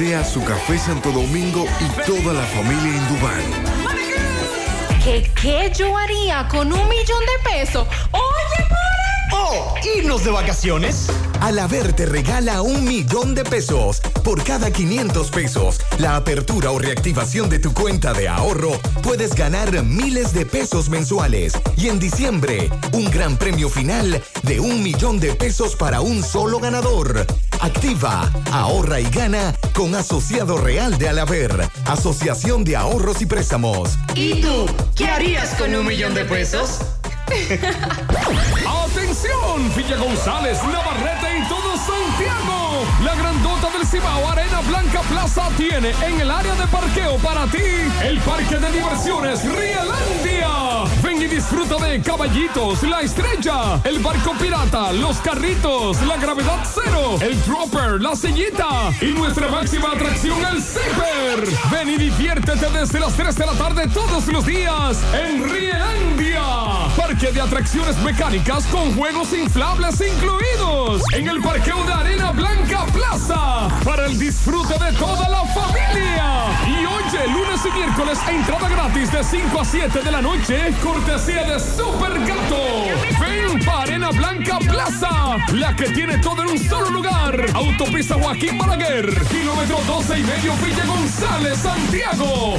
su café Santo Domingo y toda la familia Indubán. ¿Qué, ¿Qué yo haría con un millón de pesos? Oye, ¡Oh! ¿Irnos de vacaciones? Alaber te regala un millón de pesos por cada 500 pesos. La apertura o reactivación de tu cuenta de ahorro puedes ganar miles de pesos mensuales. Y en diciembre, un gran premio final de un millón de pesos para un solo ganador. Activa, ahorra y gana con Asociado Real de Alaber, Asociación de Ahorros y Préstamos. ¿Y tú qué harías con un millón de pesos? ¡Atención! Villa González, Navarrete y todo Santiago. La grandota del Cibao Arena Blanca Plaza tiene en el área de parqueo para ti el parque de diversiones Rielandia. Ven y disfruta de caballitos, la estrella, el barco pirata, los carritos, la gravedad cero, el dropper, la sillita y nuestra máxima atracción, el zipper. Ven y diviértete desde las 3 de la tarde todos los días en Rielandia. Parque de atracciones mecánicas con juegos inflables incluidos. En el parqueo de Arena Blanca Plaza. Para el disfrute de toda la familia. Y oye, lunes y miércoles, entrada gratis de 5 a 7 de la noche. Cortesía de Super Gato. Ven Arena Blanca Plaza. La que tiene todo en un solo lugar. Autopista Joaquín Balaguer. Kilómetro 12 y medio Villa González, Santiago.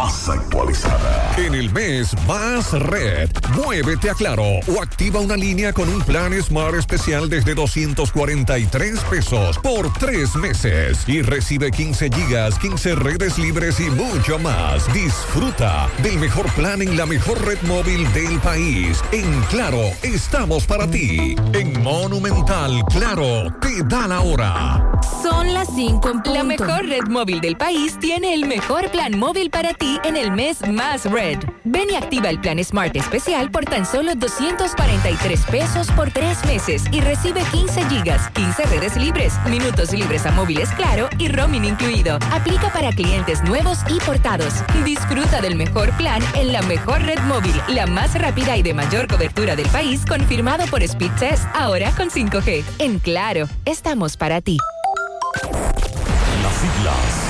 más actualizada. En el mes Más Red, muévete a Claro o activa una línea con un plan Smart especial desde 243 pesos por tres meses y recibe 15 gigas, 15 redes libres y mucho más. Disfruta del mejor plan en la mejor red móvil del país. En Claro, estamos para ti. En Monumental, Claro, te da la hora. Son las 5 en punto. La mejor red móvil del país tiene el mejor plan móvil para ti en el mes más Red. Ven y activa el plan Smart especial por tan solo 243 pesos por tres meses y recibe 15 gigas, 15 redes libres, minutos libres a móviles claro y roaming incluido. Aplica para clientes nuevos y portados. Disfruta del mejor plan en la mejor red móvil, la más rápida y de mayor cobertura del país, confirmado por Speed Test, ahora con 5G. En Claro, estamos para ti. Las siglas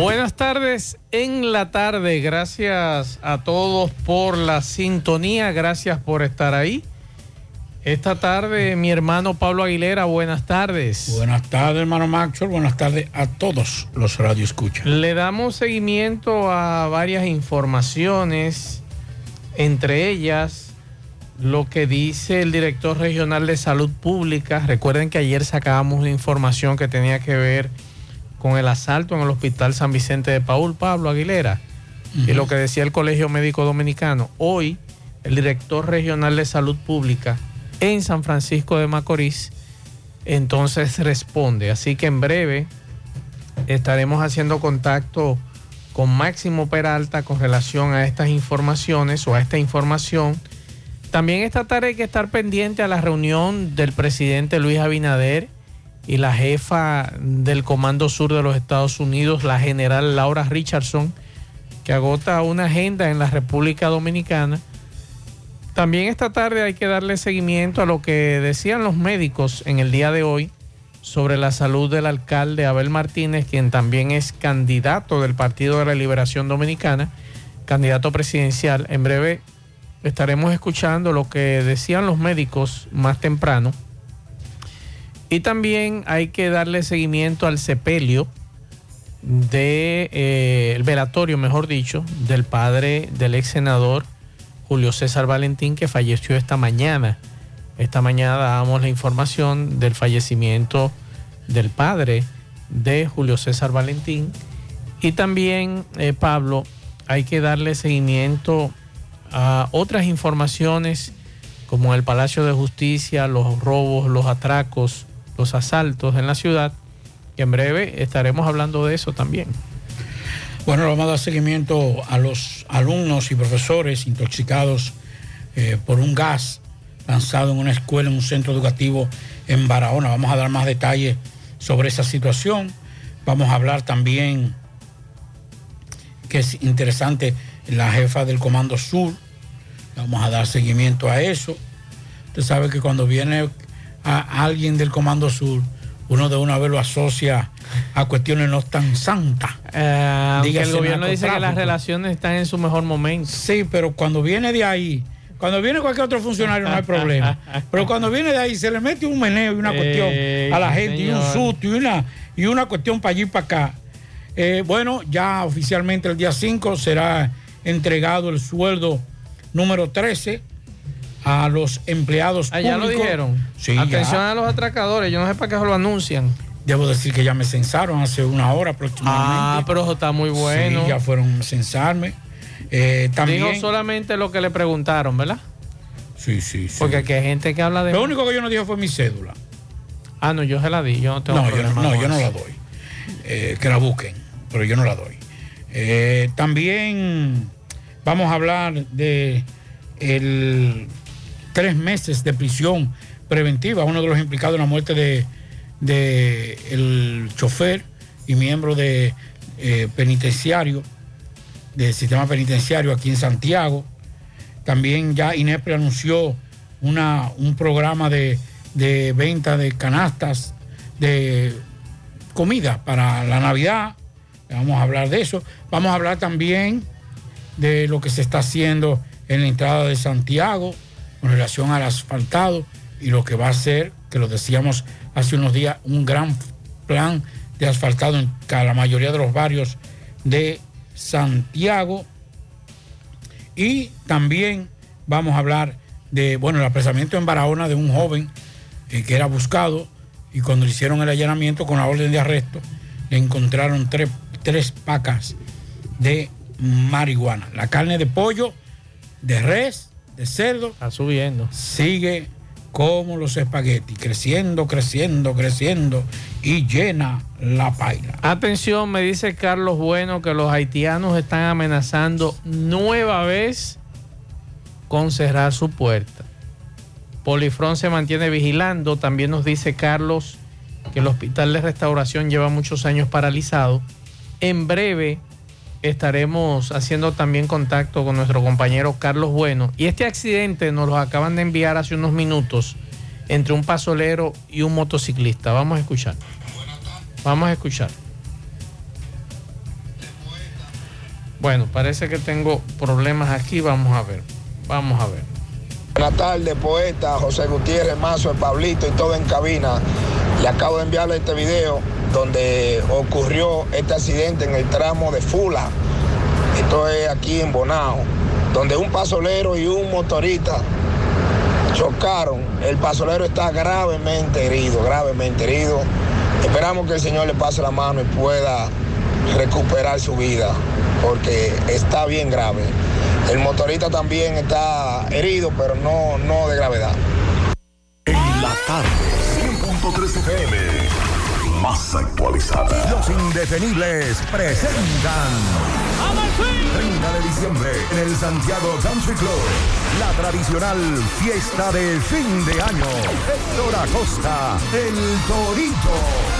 Buenas tardes en la tarde. Gracias a todos por la sintonía. Gracias por estar ahí. Esta tarde, mi hermano Pablo Aguilera, buenas tardes. Buenas tardes, hermano Maxwell. Buenas tardes a todos los radioescuchas. Le damos seguimiento a varias informaciones, entre ellas lo que dice el director regional de salud pública. Recuerden que ayer sacábamos una información que tenía que ver con el asalto en el Hospital San Vicente de Paul, Pablo Aguilera, y lo que decía el Colegio Médico Dominicano. Hoy, el director regional de salud pública en San Francisco de Macorís, entonces responde. Así que en breve estaremos haciendo contacto con Máximo Peralta con relación a estas informaciones o a esta información También esta tarde hay que estar pendiente a la reunión del presidente Luis Abinader y la jefa del Comando Sur de los Estados Unidos, la general Laura Richardson, que agota una agenda en la República Dominicana. También esta tarde hay que darle seguimiento a lo que decían los médicos en el día de hoy sobre la salud del alcalde Abel Martínez, quien también es candidato del Partido de la Liberación Dominicana, candidato presidencial. En breve estaremos escuchando lo que decían los médicos más temprano. Y también hay que darle seguimiento al sepelio de eh, el velatorio, mejor dicho, del padre del ex senador Julio César Valentín que falleció esta mañana. Esta mañana dábamos la información del fallecimiento del padre de Julio César Valentín. Y también, eh, Pablo, hay que darle seguimiento a otras informaciones como el Palacio de Justicia, los robos, los atracos, los asaltos en la ciudad, que en breve estaremos hablando de eso también. Bueno, vamos a dar seguimiento a los alumnos y profesores intoxicados eh, por un gas lanzado en una escuela, en un centro educativo en Barahona. Vamos a dar más detalles sobre esa situación. Vamos a hablar también, que es interesante, la jefa del Comando Sur. Vamos a dar seguimiento a eso. Usted sabe que cuando viene a alguien del Comando Sur, uno de una vez lo asocia a cuestiones no tan santas. Eh, el gobierno dice que las relaciones están en su mejor momento. Sí, pero cuando viene de ahí, cuando viene cualquier otro funcionario no hay problema. Pero cuando viene de ahí se le mete un meneo y una cuestión a la gente y un susto y una, y una cuestión para allí y para acá. Eh, bueno, ya oficialmente el día 5 será entregado el sueldo número 13 a los empleados públicos. Ah, lo dijeron. Sí, Atención a los atracadores, yo no sé para qué lo anuncian. Debo decir que ya me censaron hace una hora aproximadamente. Ah, pero eso está muy bueno. Sí, ya fueron a censarme. Eh, también... Dijo solamente lo que le preguntaron, ¿verdad? Sí, sí, sí. Porque aquí hay gente que habla de... Lo único que yo no dije fue mi cédula. Ah, no, yo se la di, yo no tengo no, problema. Yo no, no yo no la doy. Eh, que la busquen, pero yo no la doy. Eh, también vamos a hablar de el tres meses de prisión preventiva, uno de los implicados en la muerte de, el chofer y miembro de eh, penitenciario, del sistema penitenciario aquí en Santiago. También ya INEPRE anunció una, un programa de, de venta de canastas de comida para la Navidad. Vamos a hablar de eso. Vamos a hablar también de lo que se está haciendo en la entrada de Santiago con relación al asfaltado y lo que va a ser, que lo decíamos hace unos días, un gran plan de asfaltado en la mayoría de los barrios de Santiago. Y también vamos a hablar de, bueno, el apresamiento en Barahona de un joven eh, que era buscado y cuando le hicieron el allanamiento con la orden de arresto, le encontraron tres, tres pacas de marihuana. La carne de pollo, de res de cerdo. Está subiendo. Sigue como los espaguetis, creciendo, creciendo, creciendo y llena la paila. Atención, me dice Carlos Bueno que los haitianos están amenazando nueva vez con cerrar su puerta. Polifrón se mantiene vigilando. También nos dice Carlos que el hospital de restauración lleva muchos años paralizado. En breve estaremos haciendo también contacto con nuestro compañero Carlos Bueno. Y este accidente nos lo acaban de enviar hace unos minutos entre un pasolero y un motociclista. Vamos a escuchar. Vamos a escuchar. Bueno, parece que tengo problemas aquí. Vamos a ver. Vamos a ver. Buenas tardes, poeta José Gutiérrez Mazo, el Pablito y todo en cabina. Le acabo de enviarle este video donde ocurrió este accidente en el tramo de Fula. Esto es aquí en Bonao, donde un pasolero y un motorista chocaron. El pasolero está gravemente herido, gravemente herido. Esperamos que el Señor le pase la mano y pueda recuperar su vida, porque está bien grave. El motorista también está herido, pero no, no de gravedad. En la tarde, 100.3 FM más actualizada. Los indetenibles presentan 30 de diciembre en el Santiago Country Club. La tradicional fiesta de fin de año. Héctor Acosta, el Torito.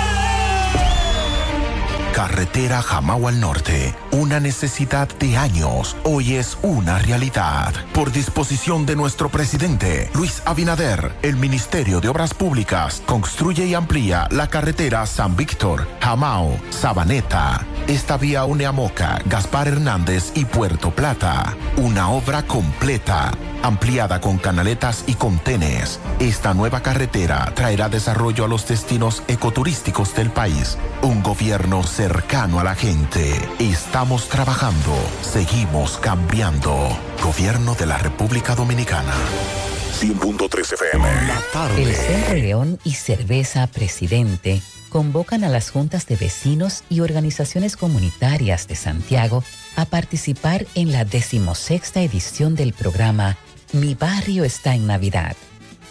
Carretera Jamao al Norte, una necesidad de años, hoy es una realidad. Por disposición de nuestro presidente, Luis Abinader, el Ministerio de Obras Públicas construye y amplía la carretera San Víctor, Jamao, Sabaneta. Esta vía une a Moca, Gaspar Hernández y Puerto Plata. Una obra completa ampliada con canaletas y contenes. Esta nueva carretera traerá desarrollo a los destinos ecoturísticos del país. Un gobierno cercano a la gente. Estamos trabajando. Seguimos cambiando. Gobierno de la República Dominicana. 100.3 FM. El Centro León y Cerveza Presidente convocan a las juntas de vecinos y organizaciones comunitarias de Santiago a participar en la decimosexta edición del programa Mi barrio está en Navidad.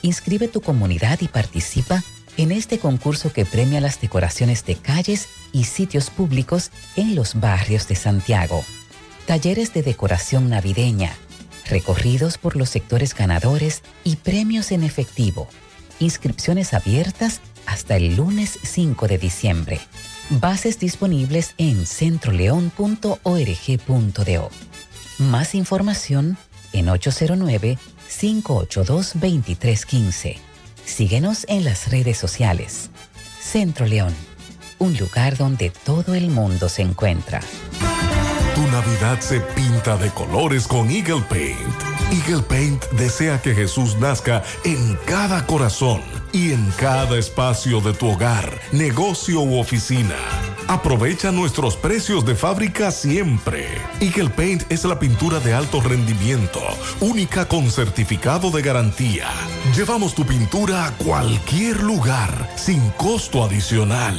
Inscribe tu comunidad y participa en este concurso que premia las decoraciones de calles y sitios públicos en los barrios de Santiago. Talleres de decoración navideña, recorridos por los sectores ganadores y premios en efectivo. Inscripciones abiertas hasta el lunes 5 de diciembre. Bases disponibles en centroleón.org.do. Más información en 809-582-2315. Síguenos en las redes sociales. Centro León, un lugar donde todo el mundo se encuentra. Tu Navidad se pinta de colores con Eagle Paint. Eagle Paint desea que Jesús nazca en cada corazón y en cada espacio de tu hogar, negocio u oficina. Aprovecha nuestros precios de fábrica siempre. Eagle Paint es la pintura de alto rendimiento, única con certificado de garantía. Llevamos tu pintura a cualquier lugar, sin costo adicional.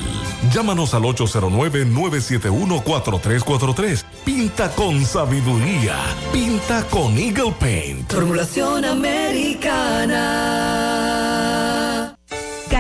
Llámanos al 809-971-4343. Pinta con sabiduría. Pinta con Eagle Paint. Formulación americana.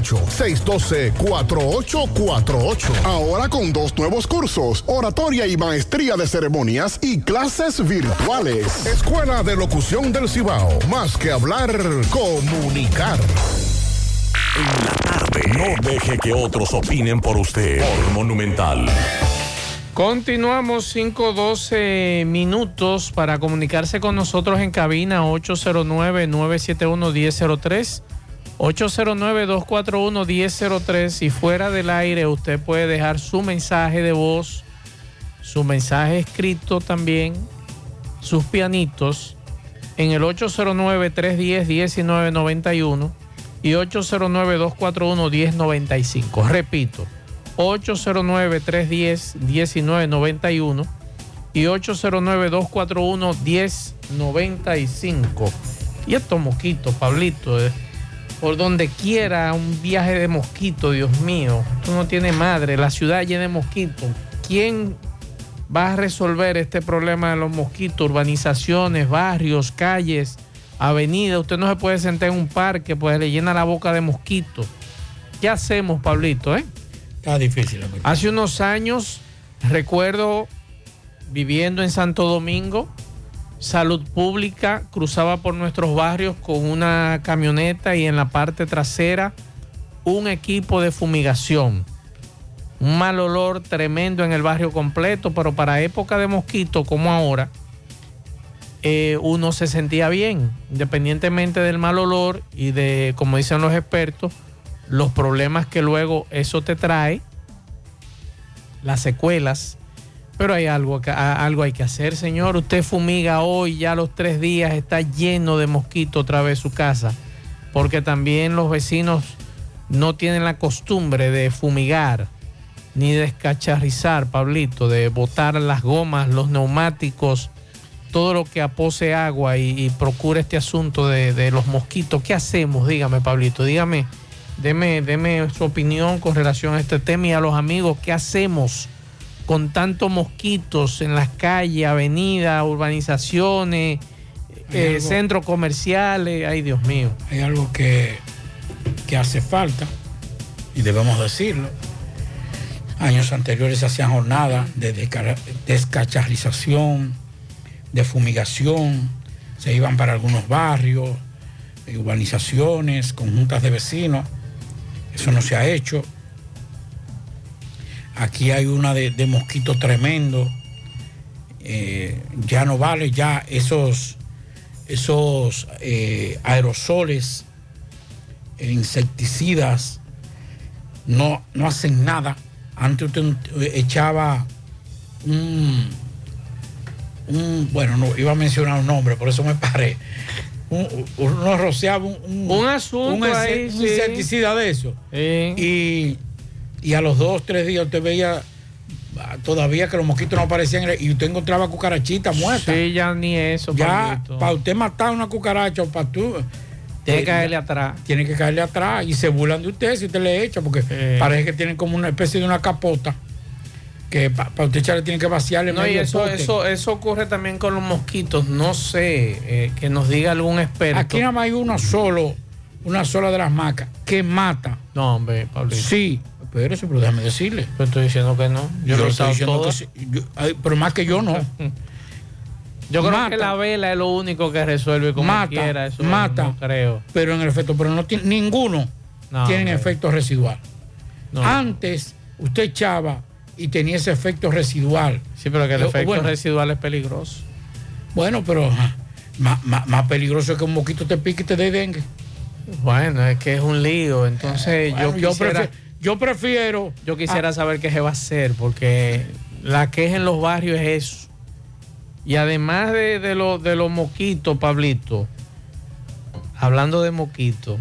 612-4848. Ahora con dos nuevos cursos, oratoria y maestría de ceremonias y clases virtuales. Escuela de Locución del Cibao. Más que hablar, comunicar. En la tarde. No deje que otros opinen por usted. Por Monumental. Continuamos 5-12 minutos para comunicarse con nosotros en cabina 809-971-1003. 809-241-1003 y fuera del aire usted puede dejar su mensaje de voz, su mensaje escrito también, sus pianitos en el 809-310-1991 y 809-241-1095. Repito, 809-310-1991 y 809-241-1095. Y estos mosquitos, Pablito, eh, por donde quiera un viaje de mosquito, Dios mío. Tú no tienes madre, la ciudad llena de mosquitos. ¿Quién va a resolver este problema de los mosquitos? Urbanizaciones, barrios, calles, avenidas. Usted no se puede sentar en un parque, pues le llena la boca de mosquitos. ¿Qué hacemos, Pablito? Eh? Está difícil. Hace unos años, recuerdo viviendo en Santo Domingo, Salud Pública cruzaba por nuestros barrios con una camioneta y en la parte trasera un equipo de fumigación. Un mal olor tremendo en el barrio completo, pero para época de mosquito como ahora, eh, uno se sentía bien, independientemente del mal olor y de, como dicen los expertos, los problemas que luego eso te trae, las secuelas pero hay algo, algo hay que hacer, señor. Usted fumiga hoy, ya los tres días está lleno de mosquitos otra vez su casa, porque también los vecinos no tienen la costumbre de fumigar ni de escacharrizar, Pablito, de botar las gomas, los neumáticos, todo lo que apose agua y, procure este asunto de, de, los mosquitos. ¿Qué hacemos? Dígame, Pablito, dígame, deme, deme su opinión con relación a este tema y a los amigos, ¿qué hacemos? Con tantos mosquitos en las calles, avenidas, urbanizaciones, eh, centros comerciales. Ay, Dios mío. Hay algo que, que hace falta, y debemos decirlo. Años anteriores se hacían jornadas de descacharización, de fumigación, se iban para algunos barrios, urbanizaciones, conjuntas de vecinos. Eso no se ha hecho. Aquí hay una de, mosquito tremendo. Eh, ya no vale ya esos, esos eh, aerosoles, insecticidas, no, no hacen nada. Antes usted echaba un, bueno, no iba a mencionar un nombre, por eso me paré. uno rociaba un, un, asunto insecticida de eso. Y y a los dos, tres días usted veía ah, todavía que los mosquitos no aparecían y usted encontraba cucarachitas muertas. Sí, ya ni eso. Ya, para usted matar una cucaracha o para tú... Tiene que caerle atrás. Tiene que caerle atrás y se burlan de usted si usted le echa, porque parece que tienen como una especie de una capota que para usted echarle tiene que vaciarle no, y eso, eso, eso ocurre también con los mosquitos. No sé, eh, que nos diga algún experto. Aquí nada más hay uno solo, una sola de las macas, que mata. No, hombre, Pablo. Sí, Espérese, pero déjame decirle. Pero estoy diciendo que no. Yo, lo estoy diciendo que sí. pero más que yo no. Yo creo que la vela es lo único que resuelve como mata, quiera. Eso mata, creo. Pero en el efecto, pero no tiene, ninguno tiene efecto residual. Antes usted echaba y tenía ese efecto residual. Sí, pero que el efecto residual es peligroso. Bueno, pero más, más, peligroso es que un moquito te pique y te dé dengue. Bueno, es que es un lío. Entonces yo, yo prefiero yo prefiero. Yo quisiera saber qué se va a hacer, porque la queja en los barrios es eso. Y además de, de, de los moquitos, Pablito, hablando de moquitos,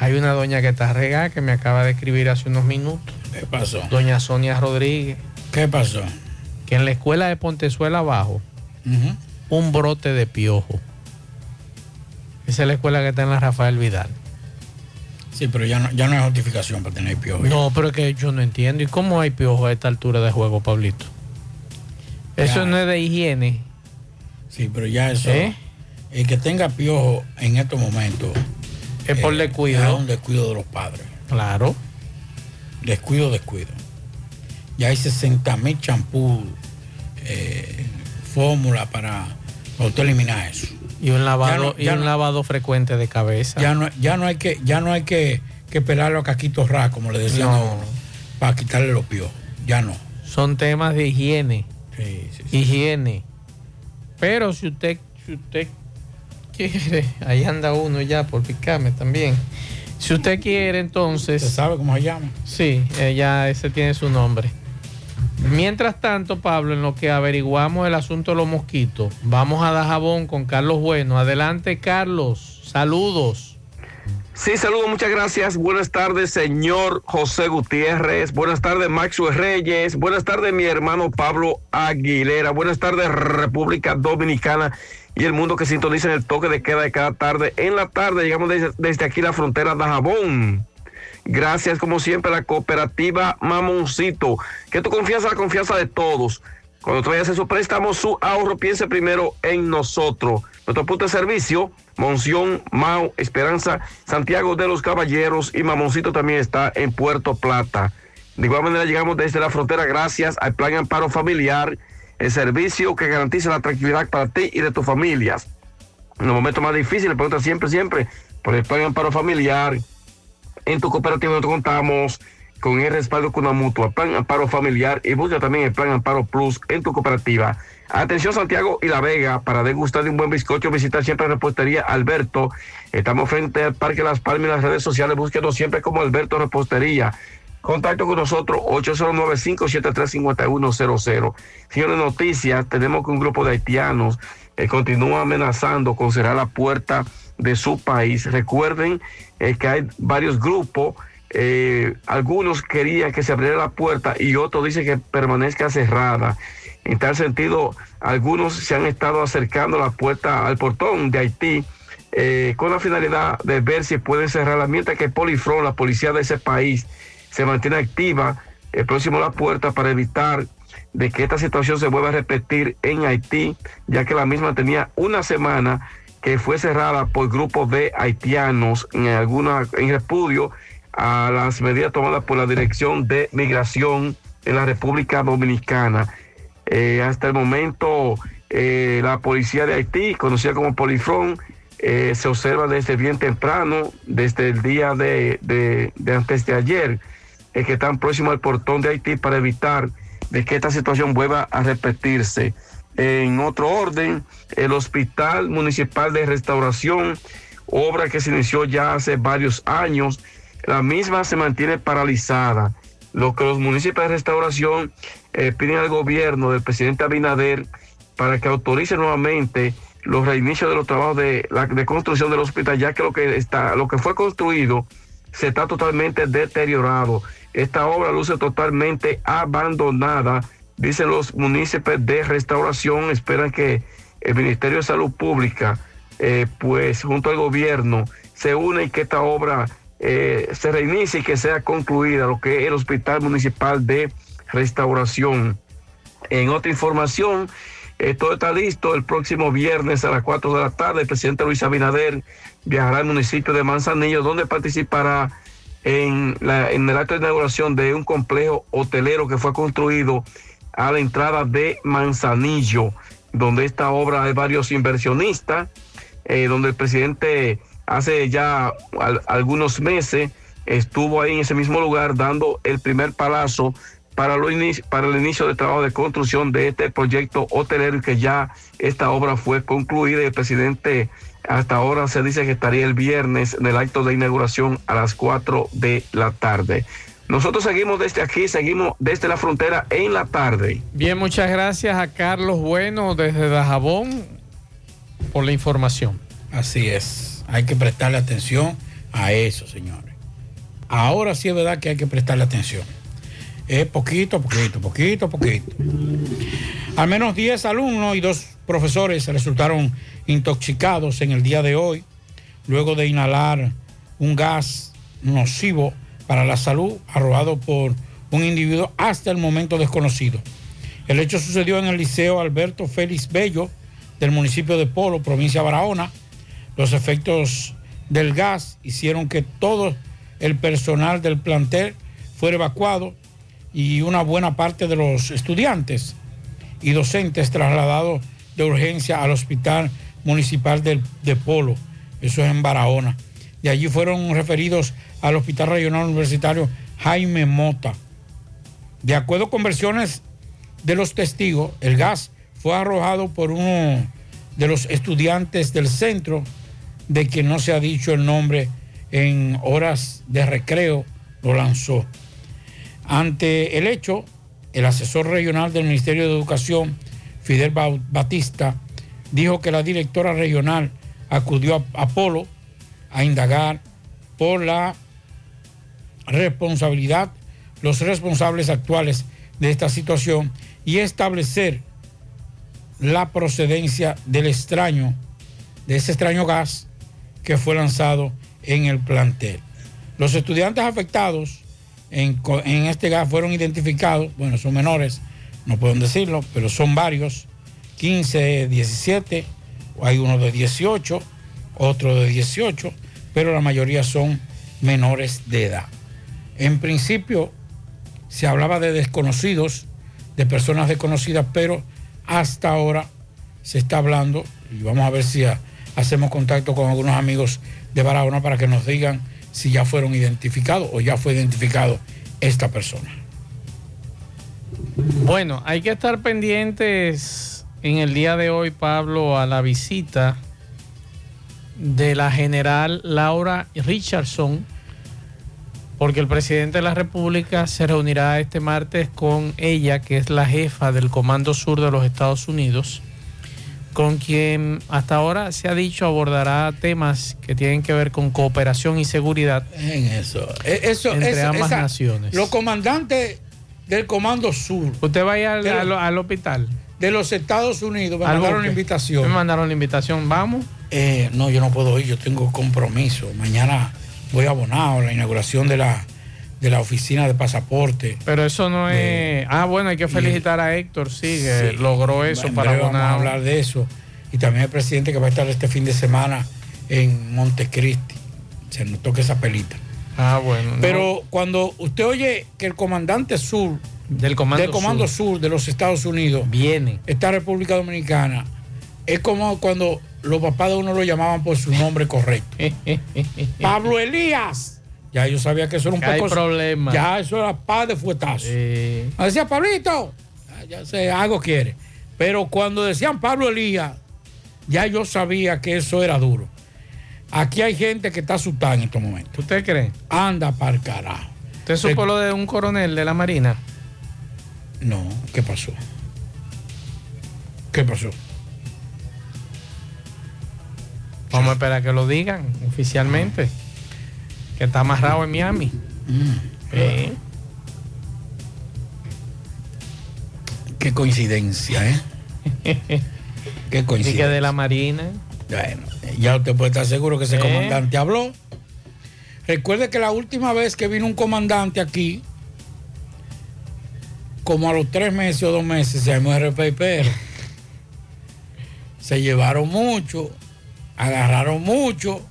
Hay una doña que está regada que me acaba de escribir hace unos minutos. ¿Qué pasó? Doña Sonia Rodríguez. ¿Qué pasó? Que en la escuela de Pontezuela Abajo, un brote de piojo. Esa es la escuela que está en la Rafael Vidal. Sí, pero ya no, ya no hay justificación para tener piojo. No, pero es que yo no entiendo. ¿Y cómo hay piojo a esta altura de juego, Pablito? Eso Ya. no es de higiene. Sí, pero ya eso. ¿Eh? El que tenga piojo en estos momentos. Es por descuido. Es un descuido de los padres. Claro. Descuido, descuido. Ya hay 60 mil champú, eh, fórmula para, para usted eliminar eso. Y un lavado, Ya no- ya y un no- lavado frecuente de cabeza. Ya no, ya no hay que, ya no hay que, que pelarlo a caquitos ra, como le decían No. para quitarle los piojos. Ya no. Son temas de higiene. Sí, sí, sí. Higiene. Pero si usted, si usted quiere, ahí anda uno ya por picarme también. Si usted quiere, entonces. ¿Usted sabe cómo se llama? Sí, ya ese tiene su nombre. Mientras tanto, Pablo, en lo que averiguamos el asunto de los mosquitos, vamos a Dajabón con Carlos Bueno. Adelante, Carlos. Saludos. Sí, saludos, muchas gracias. Buenas tardes, señor José Gutiérrez. Buenas tardes, Maxwell Reyes. Buenas tardes, mi hermano Pablo Aguilera. Buenas tardes, República Dominicana y el mundo que sintoniza en el toque de queda de cada tarde. En la tarde llegamos desde, desde aquí la frontera de Jabón. Gracias, como siempre, a la cooperativa Mamoncito. Que tu confianza, la confianza de todos. Cuando traigas esos préstamos, su ahorro, piense primero en nosotros. Nuestro punto de servicio, Monción, Mau, Esperanza, Santiago de los Caballeros y Mamoncito también está en Puerto Plata. De igual manera llegamos desde la frontera gracias al Plan Amparo Familiar, el servicio que garantiza la tranquilidad para ti y de tus familias. En los momentos más difíciles, pregunta siempre, siempre por el Plan Amparo Familiar. En tu cooperativa nosotros contamos con el respaldo con una mutua, plan amparo familiar y busca también el plan amparo plus en tu cooperativa. Atención Santiago y La Vega, para degustar de un buen bizcocho, visitar siempre Repostería Alberto. Estamos frente al Parque Las Palmas y las redes sociales, búsquenos siempre como Alberto Repostería. Contacto con nosotros 809-573-5100. Señores, noticias, tenemos que un grupo de haitianos eh, continúa amenazando con cerrar la puerta de su país. Recuerden eh, que hay varios grupos, eh, algunos querían que se abriera la puerta y otros dicen que permanezca cerrada. En tal sentido, algunos se han estado acercando la puerta al portón de Haití eh, con la finalidad de ver si pueden cerrarla, mientras que Polifron, la policía de ese país, se mantiene activa próximo a la puerta para evitar de que esta situación se vuelva a repetir en Haití, ya que la misma tenía una semana que fue cerrada por grupos de haitianos en alguna en repudio a las medidas tomadas por la Dirección de Migración en la República Dominicana. Eh, hasta el momento, eh, la policía de Haití, conocida como Polifron, eh, se observa desde bien temprano, desde el día de, de- de antes de ayer, eh, que están próximos al portón de Haití para evitar de que esta situación vuelva a repetirse. En otro orden, el Hospital Municipal de Restauración, obra que se inició ya hace varios años, la misma se mantiene paralizada. Lo que los municipios de restauración eh, piden al gobierno del presidente Abinader para que autorice nuevamente los reinicios de los trabajos de, la, de construcción del hospital, ya que lo que está, lo que fue construido se está totalmente deteriorado. Esta obra luce totalmente abandonada, dicen los municipios de restauración, esperan que el Ministerio de Salud Pública, eh, pues junto al gobierno, se une y que esta obra eh, se reinicie y que sea concluida, lo que es el Hospital Municipal de Restauración. En otra información, eh, todo está listo. El próximo viernes a las 4 de la tarde, el presidente Luis Abinader viajará al municipio de Manzanillo, donde participará en, la, en el acto de inauguración de un complejo hotelero que fue construido a la entrada de Manzanillo, donde esta obra hay varios inversionistas, eh, donde el presidente hace ya al- algunos meses estuvo ahí en ese mismo lugar dando el primer palazo para, lo inici- para el inicio del trabajo de construcción de este proyecto hotelero que ya esta obra fue concluida el presidente hasta ahora se dice que estaría el viernes en el acto de inauguración a las 4 de la tarde. Nosotros seguimos desde aquí, seguimos desde la frontera en la tarde. Bien, muchas gracias a Carlos Bueno desde Dajabón por la información. Así es. Hay que prestarle atención a eso, señores. Ahora sí es verdad que hay que prestarle atención. Es poquito, poquito, poquito, poquito. Al menos 10 alumnos y dos profesores resultaron intoxicados en el día de hoy, luego de inhalar un gas nocivo para la salud arrojado por un individuo hasta el momento desconocido. El hecho sucedió en el Liceo Alberto Félix Bello del municipio de Polo, provincia de Barahona. Los efectos del gas hicieron que todo el personal del plantel fuera evacuado y una buena parte de los estudiantes y docentes trasladados de urgencia al hospital municipal de, de Polo, eso es en Barahona. De allí fueron referidos al Hospital Regional Universitario Jaime Mota. De acuerdo con versiones de los testigos, el gas fue arrojado por uno de los estudiantes del centro, de que no se ha dicho el nombre en horas de recreo, lo lanzó. Ante el hecho, el asesor regional del Ministerio de Educación, Fidel Batista, dijo que la directora regional acudió a Apolo a indagar por la responsabilidad, los responsables actuales de esta situación y establecer la procedencia del extraño, de ese extraño gas que fue lanzado en el plantel. Los estudiantes afectados en, este gas fueron identificados, bueno, son menores, no pueden decirlo, pero son varios, 15, 17, hay uno de 18, otro de 18, pero la mayoría son menores de edad. En principio se hablaba de desconocidos, de personas desconocidas, pero hasta ahora se está hablando, y vamos a ver si hacemos contacto con algunos amigos de Barahona para que nos digan si ya fueron identificados o ya fue identificado esta persona. Bueno, hay que estar pendientes en el día de hoy, Pablo, a la visita de la general Laura Richardson, porque el presidente de la República se reunirá este martes con ella, que es la jefa del Comando Sur de los Estados Unidos con quien hasta ahora se ha dicho abordará temas que tienen que ver con cooperación y seguridad. En eso. E, eso entre ambas naciones. Los comandantes del Comando Sur. Usted vaya al, al, hospital. De los Estados Unidos. Me mandaron la invitación. Me mandaron la invitación. ¿Vamos? Eh, no, yo no puedo ir. Yo tengo compromiso. Mañana voy a Bonao, la inauguración de la de la oficina de pasaporte. Pero eso no es. ah, bueno, hay que felicitar a Héctor, sí, que logró eso para Vamos a hablar de eso. Y también el presidente que va a estar este fin de semana en Montecristi. Se nos toca esa pelita. Ah, bueno. Pero cuando usted oye que el comandante sur del Comando, del comando sur. de los Estados Unidos viene esta República Dominicana, es como cuando los papás de uno lo llamaban por su nombre correcto. Pablo Elías. Ya yo sabía que eso era un poco. Hay problema. Ya eso era paz de fuetazo. Decía Pablito, ya sé, algo quiere. Pero cuando decían Pablo Elías, ya yo sabía que eso era duro. Aquí hay gente que está asustada en estos momentos. ¿Usted cree? Anda para el carajo. ¿Usted supo lo de un coronel de la Marina? No, ¿qué pasó? ¿Qué pasó? Vamos a esperar a que lo digan oficialmente que está amarrado en Miami. Mm. Qué coincidencia, ¿eh? Qué coincidencia. Y que de la Marina. Bueno, ya usted puede estar seguro que ese ¿Eh? comandante habló. Recuerde que la última vez que vino un comandante aquí, como a los tres meses o dos meses, se llamó RPPR. Se llevaron mucho, agarraron mucho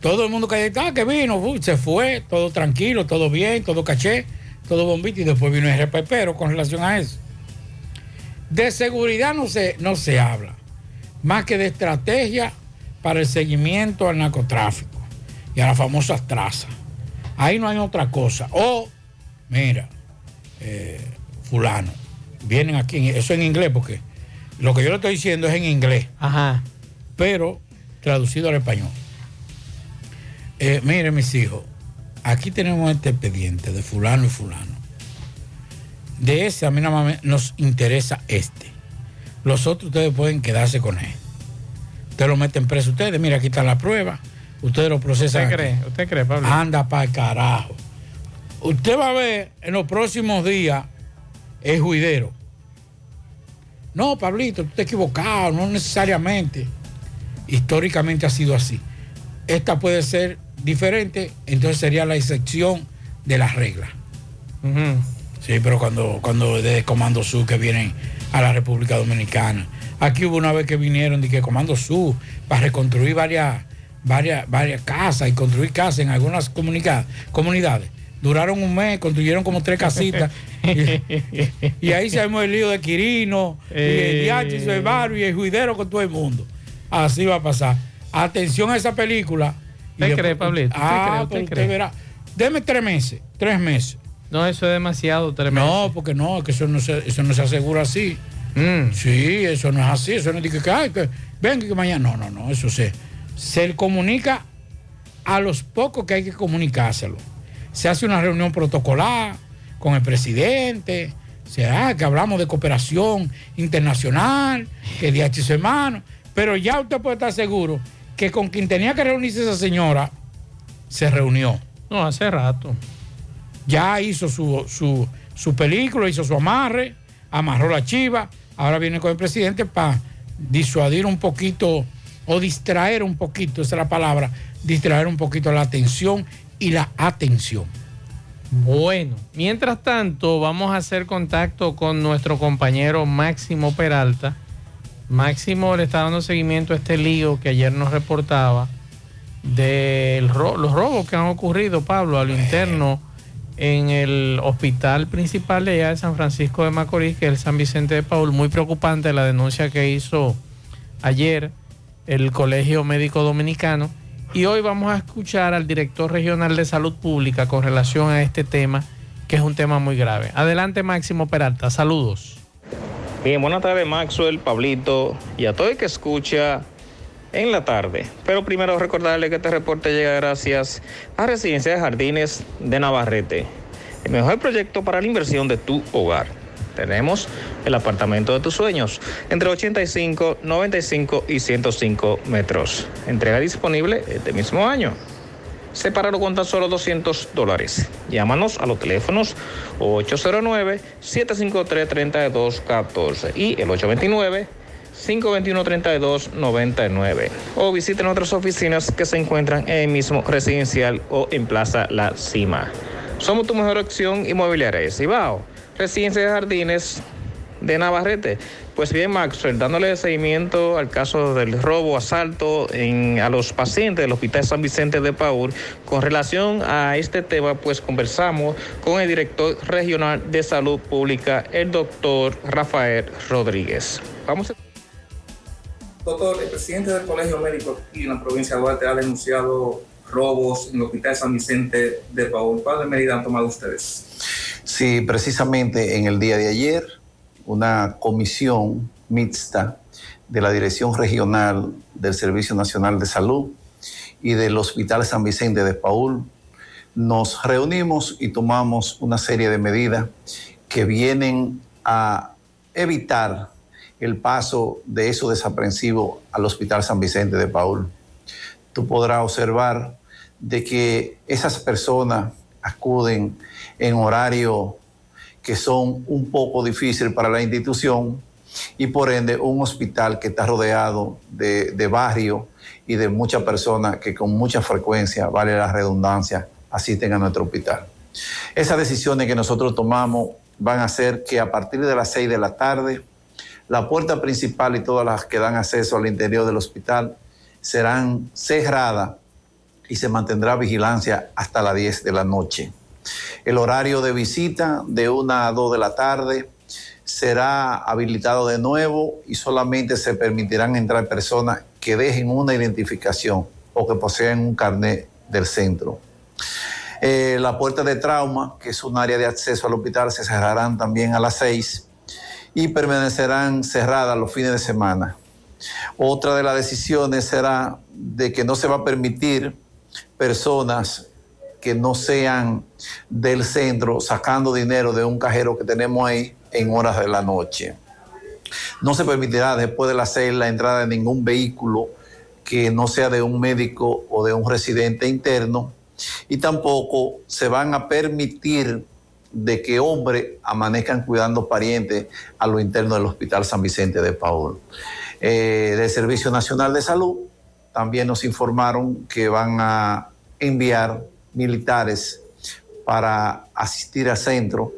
todo el mundo que ah, que vino, se fue, todo tranquilo, todo bien, todo caché, todo bombito y después vino el pero con relación a eso. De seguridad no se, no se habla, más que de estrategia para el seguimiento al narcotráfico y a las famosas trazas. Ahí no hay otra cosa. O, mira, eh, fulano, vienen aquí, eso en inglés, porque lo que yo le estoy diciendo es en inglés. Ajá. Pero traducido al español. Eh, mire, mis hijos, aquí tenemos este expediente de fulano y fulano. De ese a mí nada más nos interesa este. Los otros ustedes pueden quedarse con él. Ustedes lo meten preso ustedes, mira, aquí está la prueba. Usted lo procesa. ¿Usted cree? ¿Usted cree, Pablo? Anda para el carajo. Usted va a ver en los próximos días el juidero. No, Pablito, tú estás equivocado, no necesariamente. Históricamente ha sido así. Esta puede ser diferente, entonces sería la excepción de las reglas. Sí, pero cuando, cuando de Comando Sur que vienen a la República Dominicana. Aquí hubo una vez que vinieron de que Comando Sur para reconstruir varias, varias, varias casas y construir casas en algunas comunidades. Duraron un mes, construyeron como tres casitas. y, ahí se armó el lío de Quirino, y el Diachi, eh. el Barrio y el Juidero con todo el mundo. Así va a pasar. Atención a esa película. ¿Usted cree, Pablito? Ah, usted, usted verá. Deme tres meses, tres meses. No, eso es demasiado, tres meses. No, porque no, que eso no se, eso no se asegura así. Mm. Sí, eso no es así, eso no es que, ay, que venga que mañana. No, no, no, eso se, se comunica a los pocos que hay que comunicárselo. Se hace una reunión protocolar con el presidente, se, ah, que hablamos de cooperación internacional, que de H hermano, pero ya usted puede estar seguro que con quien tenía que reunirse esa señora, se reunió. No, hace rato. Ya hizo su, su, su película, hizo su amarre, amarró la chiva, ahora viene con el presidente para disuadir un poquito o distraer un poquito, esa es la palabra, distraer un poquito la atención y la atención. Bueno, mientras tanto vamos a hacer contacto con nuestro compañero Máximo Peralta. Máximo le está dando seguimiento a este lío que ayer nos reportaba de los robos que han ocurrido, Pablo, a lo interno en el hospital principal de allá de San Francisco de Macorís, que es el San Vicente de Paul. Muy preocupante la denuncia que hizo ayer el Colegio Médico Dominicano. Y hoy vamos a escuchar al director regional de salud pública con relación a este tema, que es un tema muy grave. Adelante, Máximo Peralta. Saludos. Bien, buenas tardes, Maxwell, Pablito y a todo el que escucha en la tarde. Pero primero recordarle que este reporte llega gracias a Residencia de Jardines de Navarrete, el mejor proyecto para la inversión de tu hogar. Tenemos el apartamento de tus sueños, entre 85, 95 y 105 metros. Entrega disponible este mismo año. Separado con tan solo 200 dólares. Llámanos a los teléfonos 809-753-3214 y el 829 521-3299 o visiten otras oficinas que se encuentran en el mismo residencial o en Plaza La Cima. Somos tu mejor opción inmobiliaria de Cibao, Residencia de Jardines de Navarrete. Pues bien, Maxwell, dándole seguimiento al caso del robo, asalto a los pacientes del Hospital San Vicente de Paul, con relación a este tema, pues conversamos con el director regional de salud pública, el doctor Rafael Rodríguez. Vamos a... Doctor, el presidente del Colegio Médico aquí en la provincia de Duarte ha denunciado robos en el Hospital San Vicente de Paul. ¿Cuáles medidas han tomado ustedes? Sí, precisamente en el día de ayer, una comisión mixta de la Dirección Regional del Servicio Nacional de Salud y del Hospital San Vicente de Paul, nos reunimos y tomamos una serie de medidas que vienen a evitar el paso de eso desaprensivo al Hospital San Vicente de Paul. Tú podrás observar de que esas personas acuden en horario que son un poco difícil para la institución y por ende un hospital que está rodeado de, de barrio y de muchas personas que con mucha frecuencia, vale la redundancia, asisten a nuestro hospital. Esas decisiones que nosotros tomamos van a hacer que a partir de las 6 de la tarde la puerta principal y todas las que dan acceso al interior del hospital serán cerradas y se mantendrá vigilancia hasta las 10 de la noche. El horario de visita de 1 a 2 de la tarde será habilitado de nuevo y solamente se permitirán entrar personas que dejen una identificación o que posean un carnet del centro. Eh, la puerta de trauma, que es un área de acceso al hospital, se cerrarán también a las 6 y permanecerán cerradas los fines de semana. Otra de las decisiones será de que no se va a permitir personas que no sean del centro sacando dinero de un cajero que tenemos ahí en horas de la noche. No se permitirá después de la seis la entrada de ningún vehículo que no sea de un médico o de un residente interno y tampoco se van a permitir de que hombres amanezcan cuidando parientes a lo interno del Hospital San Vicente de Paul. Eh, del Servicio Nacional de Salud también nos informaron que van a enviar militares para asistir al centro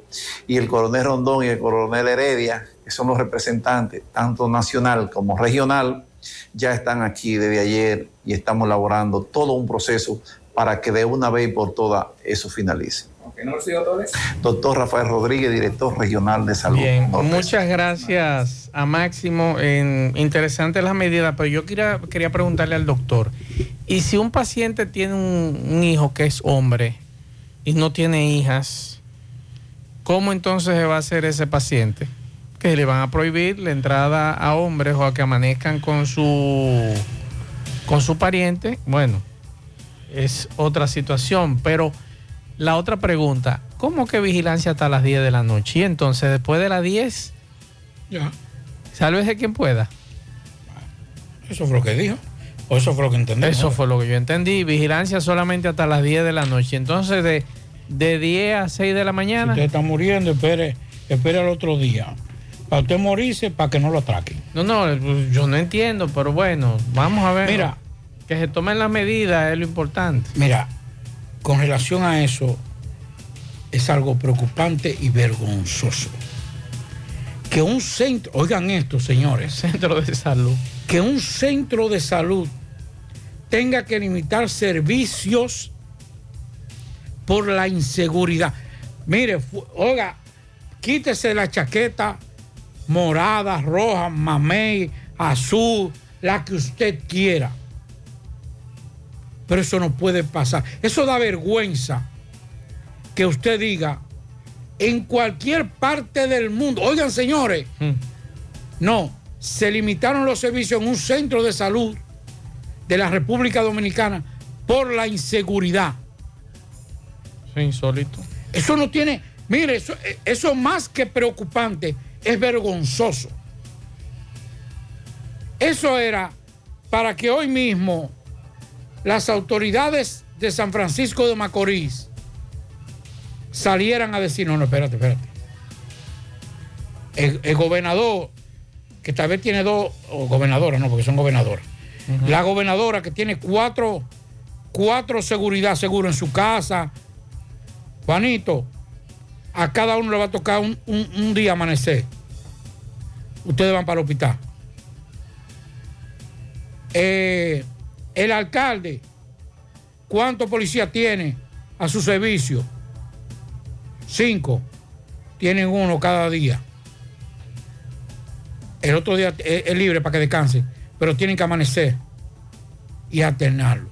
y el coronel Rondón y el coronel Heredia, que son los representantes tanto nacional como regional, ya están aquí desde ayer y estamos elaborando todo un proceso para que de una vez por todas eso finalice. Doctor Rafael Rodríguez, director regional de salud. Bien, muchas gracias a Máximo. En, interesante la medida, pero yo quería, quería preguntarle al doctor, ¿y si un paciente tiene un, hijo que es hombre y no tiene hijas, cómo entonces se va a hacer ese paciente? Que le van a prohibir la entrada a hombres o a que amanezcan con su, con su pariente. Bueno, es otra situación, pero la otra pregunta, ¿cómo que vigilancia hasta las 10 de la noche? Y entonces, después de las 10, ya. Sálvese quien pueda. Eso fue lo que dijo. O eso fue lo que entendí. Eso fue lo que yo entendí. Vigilancia solamente hasta las 10 de la noche. Entonces, de, de 10 a 6 de la mañana. Si usted está muriendo, espere, espere el otro día. Para usted morirse, para que no lo atraquen. No, no, pues, yo no entiendo, pero bueno, vamos a ver. Mira. Que se tomen las medidas es lo importante. Mira, con relación a eso, es algo preocupante y vergonzoso. Que un centro, oigan esto, señores, centro de salud, que un centro de salud tenga que limitar servicios por la inseguridad. Mire, oiga, quítese la chaqueta morada, roja, mamey, azul, la que usted quiera pero eso no puede pasar. Eso da vergüenza que usted diga en cualquier parte del mundo. Oigan, señores, hmm. no, se limitaron los servicios en un centro de salud de la República Dominicana por la inseguridad. Es insólito. Eso no tiene, mire, eso, eso más que preocupante, es vergonzoso. Eso era para que hoy mismo las autoridades de San Francisco de Macorís salieran a decir, no, no, espérate, espérate. El, gobernador, que tal vez tiene dos, o gobernadoras, no, porque son gobernadoras. La gobernadora que tiene cuatro, cuatro seguridad seguro en su casa. Juanito, a cada uno le va a tocar un, un día amanecer. Ustedes van para el hospital. Eh, el alcalde, ¿cuántos policías tiene a su servicio? Cinco. Tienen uno cada día. El otro día es, libre para que descanse, pero tienen que amanecer y alternarlo.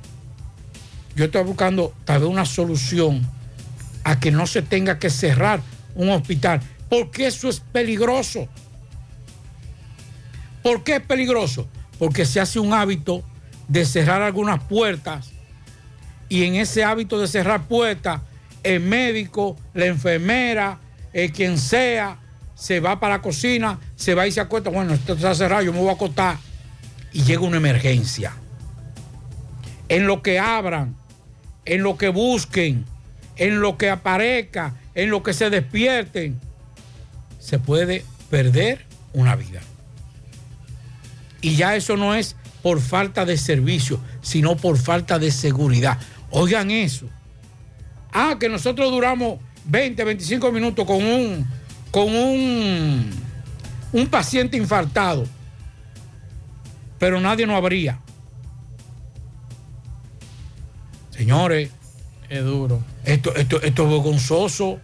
Yo estoy buscando tal vez una solución a que no se tenga que cerrar un hospital, porque eso es peligroso. ¿Por qué es peligroso? Porque se hace un hábito de cerrar algunas puertas y en ese hábito de cerrar puertas, el médico, la enfermera, el quien sea, se va para la cocina, se va y se acuesta, bueno, esto está cerrado, yo me voy a acostar y llega una emergencia. En lo que abran, en lo que busquen, en lo que aparezca, en lo que se despierten, se puede perder una vida. Y ya eso no es por falta de servicio, sino por falta de seguridad. Oigan eso. Ah, que nosotros duramos 20, 25 minutos con un, con un, un paciente infartado, pero nadie nos abría. Señores, es duro. Esto, esto, esto es vergonzoso.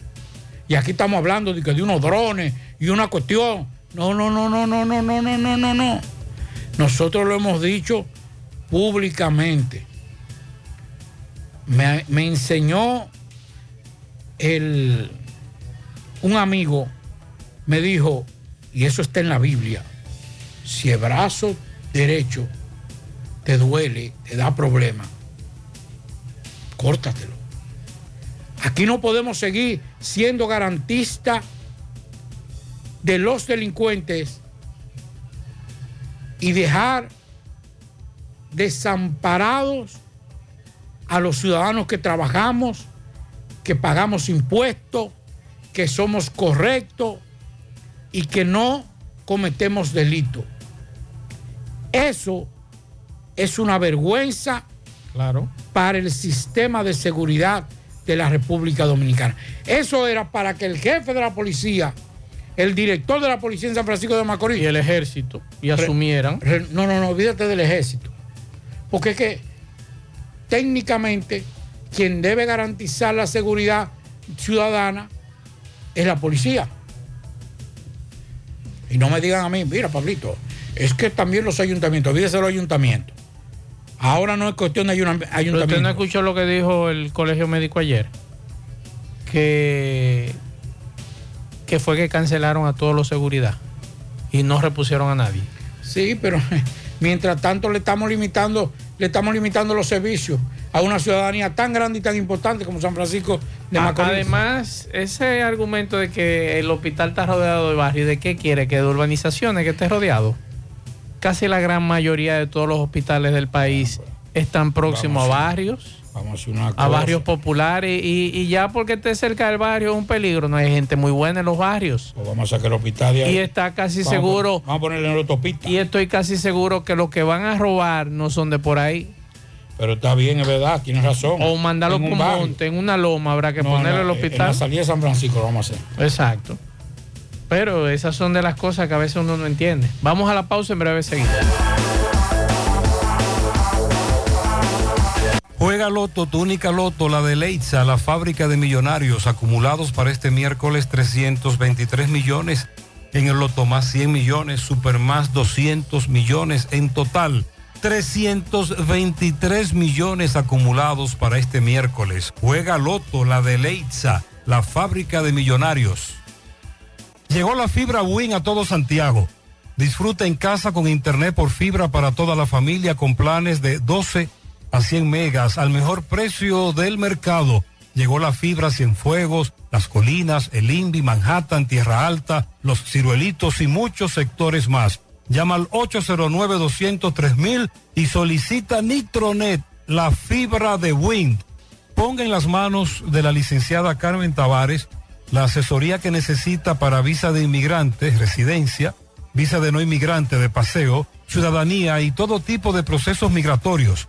Y aquí estamos hablando de, de unos drones y una cuestión. No, no, no, no, no, no, no, no, no, no, no. Nosotros lo hemos dicho públicamente. Me, enseñó el, un amigo, me dijo, y eso está en la Biblia, si el brazo derecho te duele, te da problema, córtatelo. Aquí no podemos seguir siendo garantistas de los delincuentes y dejar desamparados a los ciudadanos que trabajamos, que pagamos impuestos, que somos correctos y que no cometemos delito. Eso es una vergüenza claro. para el sistema de seguridad de la República Dominicana. Eso era para que el jefe de la policía, el director de la policía en San Francisco de Macorís y el ejército y asumieran. no, no, no, olvídate del ejército. Porque es que técnicamente quien debe garantizar la seguridad ciudadana es la policía. Y no me digan a mí, mira, Pablito, es que también los ayuntamientos, olvídese los ayuntamientos. Ahora no es cuestión de ayuntamiento. ¿Usted no escuchó lo que dijo el colegio médico ayer? Que, que fue que cancelaron a todos los seguridad y no repusieron a nadie. Sí, pero mientras tanto le estamos limitando, le estamos limitando los servicios a una ciudadanía tan grande y tan importante como San Francisco de Macorís. Además, ese argumento de que el hospital está rodeado de barrios, ¿de qué quiere? ¿Que de urbanizaciones que esté rodeado? Casi la gran mayoría de todos los hospitales del país están próximos a barrios. Vamos a, una a barrios populares y, ya porque esté cerca del barrio es un peligro. No hay gente muy buena en los barrios. Pues vamos a sacar el hospital de ahí. Y está casi seguro. vamos a ponerle en la autopista. Y estoy casi seguro que los que van a robar no son de por ahí. Pero está bien, es verdad, tienes razón. O mandarlo con monte, en una loma, habrá que ponerle el hospital. En la salida de San Francisco lo vamos a hacer. Exacto. Pero esas son de las cosas que a veces uno no entiende. Vamos a la pausa en breve seguida. Juega Loto, túnica Loto, la de Leitza, la fábrica de millonarios acumulados para este miércoles 323 millones. En el Loto más 100 millones, Super más 200 millones en total. 323 millones acumulados para este miércoles. Juega Loto, la de Leitza, la fábrica de millonarios. Llegó la fibra Win a todo Santiago. Disfruta en casa con internet por fibra para toda la familia con planes de 12 a 100 megas al mejor precio del mercado. Llegó la fibra Cienfuegos, Las Colinas, El Indy, Manhattan, Tierra Alta, Los Ciruelitos y muchos sectores más. Llama al 809-203 y solicita Nitronet, la fibra de Wind. Ponga en las manos de la licenciada Carmen Tavares la asesoría que necesita para visa de inmigrantes, residencia, visa de no inmigrante, de paseo, ciudadanía y todo tipo de procesos migratorios.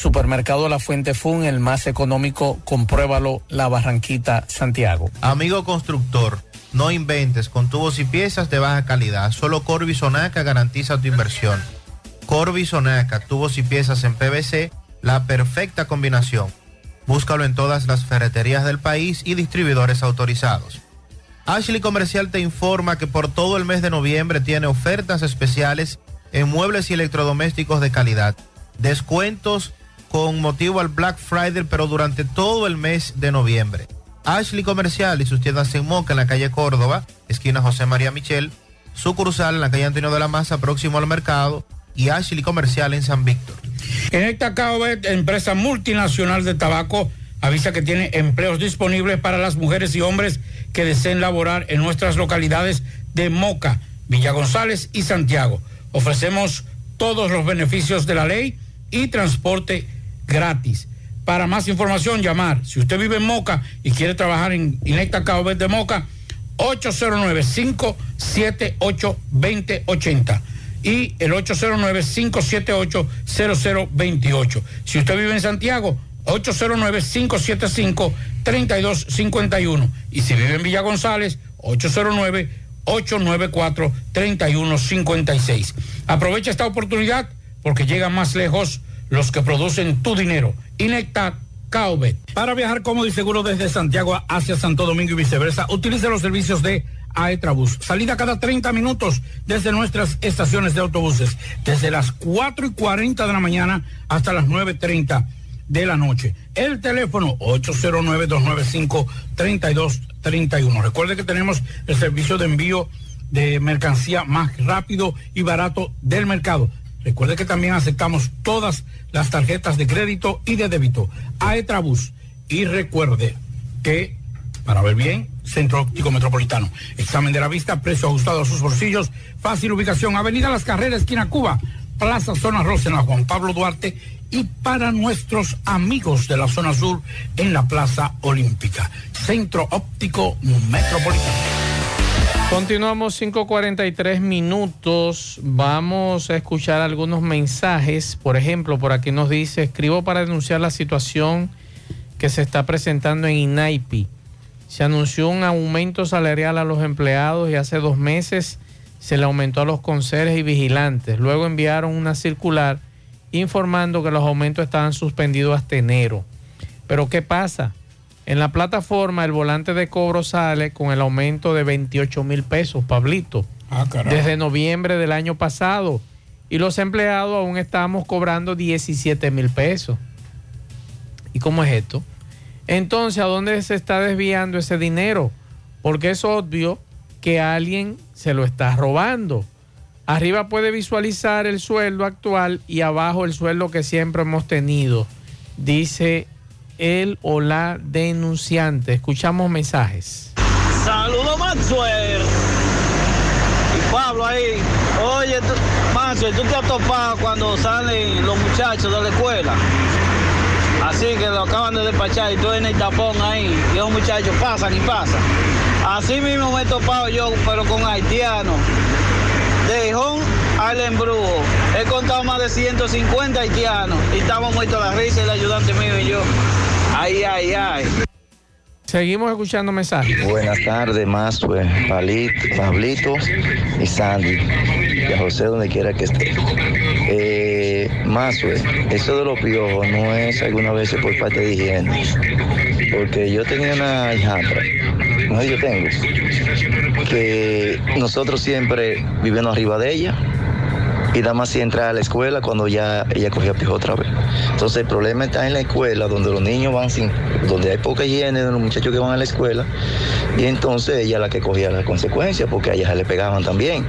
Supermercado La Fuente Fun, el más económico, compruébalo, La Barranquita, Santiago. Amigo constructor no inventes con tubos y piezas de baja calidad. Solo Corby Sonaca garantiza tu inversión. Corby Sonaca, tubos y piezas en PVC, la perfecta combinación. Búscalo en todas las ferreterías del país y distribuidores autorizados. Ashley Comercial te informa que por todo el mes de noviembre tiene ofertas especiales en muebles y electrodomésticos de calidad. Descuentos con motivo al Black Friday, pero durante todo el mes de noviembre. Ashley Comercial y sus tiendas en Moca en la calle Córdoba, esquina José María Michel, sucursal en la calle Antonio de la Maza, próximo al mercado, y Ashley Comercial en San Víctor. En esta CAOBET, empresa multinacional de tabaco, avisa que tiene empleos disponibles para las mujeres y hombres que deseen laborar en nuestras localidades de Moca, Villa González y Santiago. Ofrecemos todos los beneficios de la ley y transporte gratis. Para más información, llamar. Si usted vive en Moca y quiere trabajar en Inecta Cabo de Moca, 809-578-2080 y el 809-578-0028. Si usted vive en Santiago, 809-575-3251. Y si vive en Villa González, 809-894-3156. Aprovecha esta oportunidad porque llegan más lejos los que producen tu dinero. Inecta Caobet. Para viajar cómodo y seguro desde Santiago hacia Santo Domingo y viceversa, utilice los servicios de Aetrabús. Salida cada 30 minutos desde nuestras estaciones de autobuses, desde las 4 y 40 de la mañana hasta las 9.30 de la noche. El teléfono 809-295-3231. Recuerde que tenemos el servicio de envío de mercancía más rápido y barato del mercado. Recuerde que también aceptamos todas las tarjetas de crédito y de débito. Aetrabús. Y recuerde que, para ver bien, Centro Óptico Metropolitano. Examen de la vista, precio ajustado a sus bolsillos, fácil ubicación, Avenida Las Carreras, esquina Cuba, Plaza Zona Rosa en la Juan Pablo Duarte y para nuestros amigos de la zona sur en la Plaza Olímpica. Centro Óptico Metropolitano. Continuamos 5.43 minutos. Vamos a escuchar algunos mensajes. Por ejemplo, por aquí nos dice, escribo para denunciar la situación que se está presentando en INAIPI. Se anunció un aumento salarial a los empleados y hace dos meses se le aumentó a los conserjes y vigilantes. Luego enviaron una circular informando que los aumentos estaban suspendidos hasta enero. Pero ¿qué pasa? En la plataforma el volante de cobro sale con el aumento de 28 mil pesos, Pablito, Ah, desde noviembre del año pasado. Y los empleados aún estamos cobrando 17 mil pesos. ¿Y cómo es esto? Entonces, ¿a dónde se está desviando ese dinero? Porque es obvio que alguien se lo está robando. Arriba puede visualizar el sueldo actual y abajo el sueldo que siempre hemos tenido, dice el o la denunciante. Escuchamos mensajes. Saludos Maxwell. Y Pablo ahí. Oye, tú, tú te has topado cuando salen los muchachos de la escuela. Así que lo acaban de despachar y tú en el tapón ahí. Y los muchachos pasan y pasan. Así mismo me he topado yo, pero con haitianos. De Jón al embrujo. He contado más de 150 haitianos. Y estamos muertos a la risa el ayudante mío y yo. Ay, ay, ay. Seguimos escuchando mensajes. Buenas tardes, Mazue, Palito, Pablito y Sandy. Y a José donde quiera que esté. Eh, Mazue, eso de los piojos no es alguna vez por parte de higiene. Porque yo tenía una hijastra, no yo tengo, que nosotros siempre viviendo arriba de ella y nada más si entra a la escuela cuando ya ella cogía pijo otra vez. Entonces el problema está en la escuela donde los niños van sin, donde hay poca higiene de los muchachos que van a la escuela y entonces ella es la que cogía las consecuencias porque a ella se le pegaban también.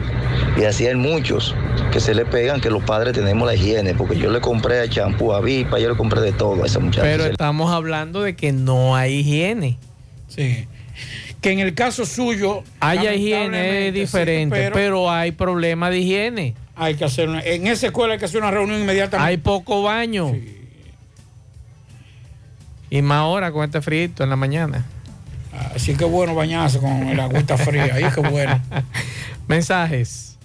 Y así hay muchos que se le pegan que los padres tenemos la higiene porque yo le compré champú a Vipa, yo le compré de todo a esa muchacha. Pero estamos hablando de que no hay higiene. Sí. Que en el caso suyo. Haya higiene es lamentablemente, sí, diferente, pero- pero, hay problema de higiene. Hay que hacer una, en esa escuela hay que hacer una reunión inmediatamente. Hay poco baño. Y más ahora con este frito en la mañana. Así que bueno bañarse con el agüita fría. Ahí que bueno. Mensajes.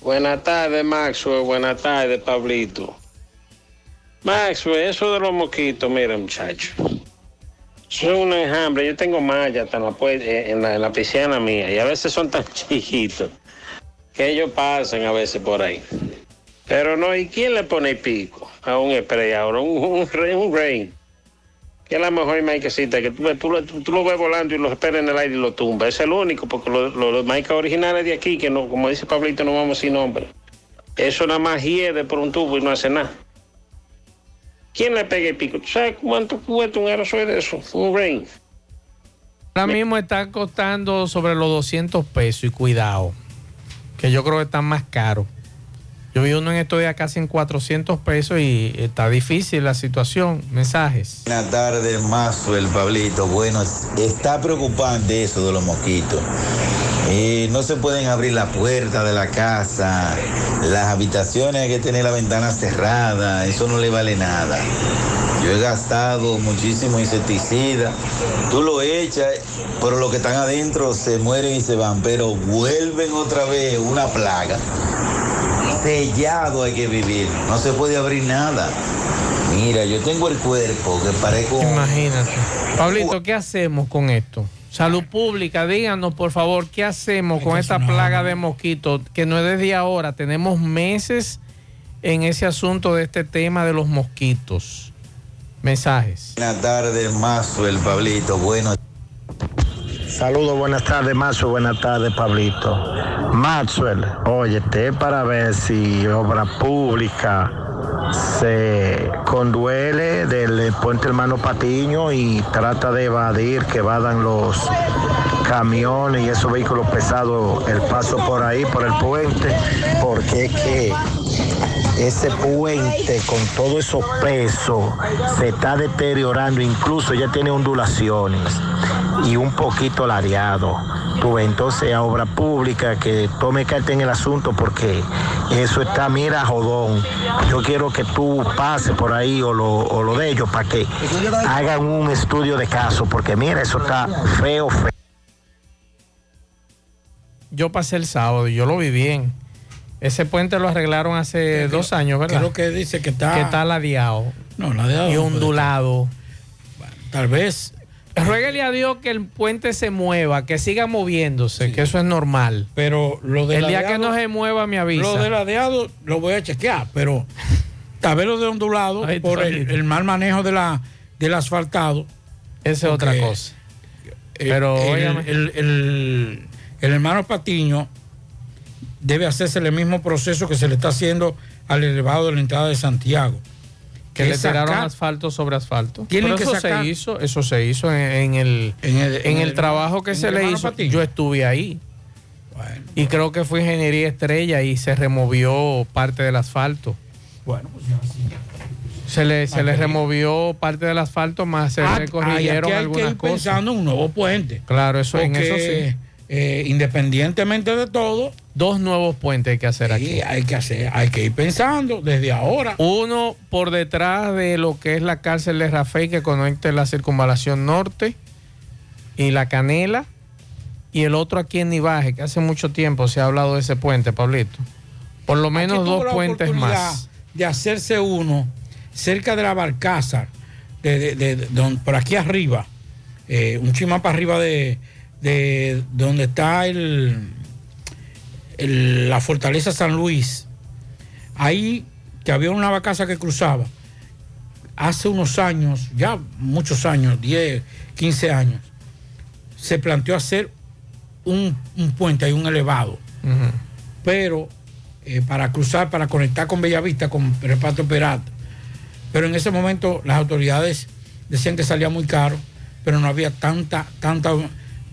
Buenas tardes, Maxwell. Buenas tardes, Pablito. Maxwell, eso de los mosquitos, mira, muchacho. Eso es un enjambre. Yo tengo malla hasta en la, eh, en la, en la piscina mía y a veces son tan chiquitos que ellos pasan a veces por ahí. Pero no, ¿y quién le pone pico a un spray ahora? Un, rain. Que es la mejor maicecita, que tú, tú, tú lo ves volando y lo esperas en el aire y lo tumba. Es el único, porque los lo, originales de aquí, que no, como dice Pablito, no vamos sin nombre. Eso nada más hiede por un tubo y no hace nada. ¿Quién le pega el pico? ¿Tú sabes cuánto cuesta un aerosol de eso? Un rain. Ahora mismo están costando sobre los 200 pesos y cuidado, que yo creo que están más caros. Yo vi uno en estos días casi en 400 pesos y está difícil la situación. Mensajes. Buenas tardes, Mazo, el Pablito. Bueno, está preocupante eso de los mosquitos. No se pueden abrir la puerta de la casa, las habitaciones hay que tener la ventana cerrada, eso no le vale nada. Yo he gastado muchísimo insecticida, tú lo echas, pero los que están adentro se mueren y se van, pero vuelven otra vez una plaga. Sellado hay que vivir, no se puede abrir nada. Mira, yo tengo el cuerpo que parezco... Imagínate. Pablito, ¿qué hacemos con esto? Salud pública, díganos por favor, ¿qué hacemos con esta plaga de mosquitos? Que no es desde ahora, tenemos meses en ese asunto de este tema de los mosquitos. Mensajes. Buenas tardes, Mazo, el Pablito. Bueno. Saludos, buenas tardes, Mazo. Buenas tardes, Pablito. Maxwell, oye, te para ver si obra pública se conduele del puente hermano Patiño y trata de evadir que vadan los camiones y esos vehículos pesados el paso por ahí, por el puente, porque es que ese puente con todo esos pesos se está deteriorando, incluso ya tiene ondulaciones y un poquito lareado. Tú ves, entonces a obra pública que tome carta en el asunto porque eso está, mira, jodón. Yo quiero que tú pases por ahí o lo, o lo de ellos para que hagan un estudio de caso, porque mira, eso está feo, feo. Yo pasé el sábado y yo lo vi bien. Ese puente lo arreglaron hace dos años, ¿verdad? Creo que dice que está... Que está ladeado. No, ladeado. Y ondulado. Tal vez. Ruégale a Dios que el puente se mueva, que siga moviéndose, que eso es normal. Pero lo de El día que no se mueva, me avisa. Lo de ladeado lo voy a chequear, pero tal vez lo de ondulado Ay, por el, mal manejo de la, del asfaltado. Esa es otra cosa. eh, Pero, el- el- el hermano Patiño debe hacerse el mismo proceso que se le está haciendo al elevado de la entrada de Santiago. Que le tiraron asfalto sobre asfalto. Pero que eso sacar- se hizo, eso se hizo en, en el, en el, en el trabajo que en se le hizo. Patiño. Yo estuve ahí. y creo que fue ingeniería estrella y se removió parte del asfalto. Bueno, pues ya sí. Se le, se le removió parte del asfalto, más se Ah, aquí hay que algunas ir cosas. pensando en un nuevo puente. Claro, eso en Porque, eso sí. eh, independientemente de todo, Dos nuevos puentes hay que hacer sí, aquí. hay que hacer, hay que ir pensando desde ahora. Uno por detrás de lo que es la cárcel de Rafael que conecte la circunvalación norte y la Canela. Y el otro aquí en Nivaje, que hace mucho tiempo se ha hablado de ese puente, Pablito. Por lo menos Aquí dos puentes más. De hacerse uno cerca de la Barcaza, de, de- de- de don- por aquí arriba, eh, un chima para arriba de, de donde está el, el- la fortaleza San Luis. Ahí que había una barcaza que cruzaba. Hace unos años, ya muchos años, 10, 15 años, se planteó hacer un, un puente, hay un elevado pero eh, para cruzar, para conectar con Bellavista, con Reparto Peralta. Pero en ese momento las autoridades decían que salía muy caro, pero no había tanta, tanta,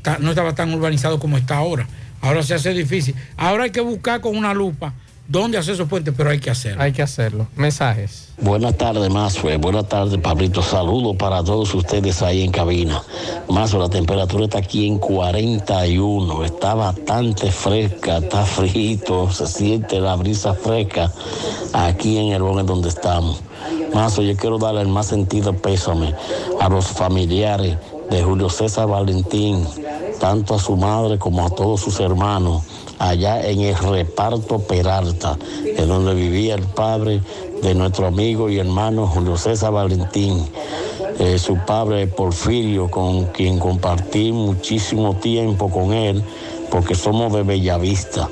ta- no estaba tan urbanizado como está ahora. Ahora se hace difícil. Ahora hay que buscar con una lupa dónde hacer esos puentes, pero hay que hacerlo. Hay que hacerlo. Mensajes. Buenas tardes, Mazue. Buenas tardes, Pablito. Saludos para todos ustedes ahí en cabina. Mazue, la temperatura está aquí en 41. Está bastante fresca, está frito, se siente la brisa fresca aquí en el lugar donde estamos. Mazo, yo quiero darle el más sentido pésame a los familiares de Julio César Valentín, tanto a su madre como a todos sus hermanos, allá en el reparto Peralta, de donde vivía el padre de nuestro amigo y hermano Julio César Valentín. Eh, su padre Porfirio, con quien compartí muchísimo tiempo con él, porque somos de Bellavista.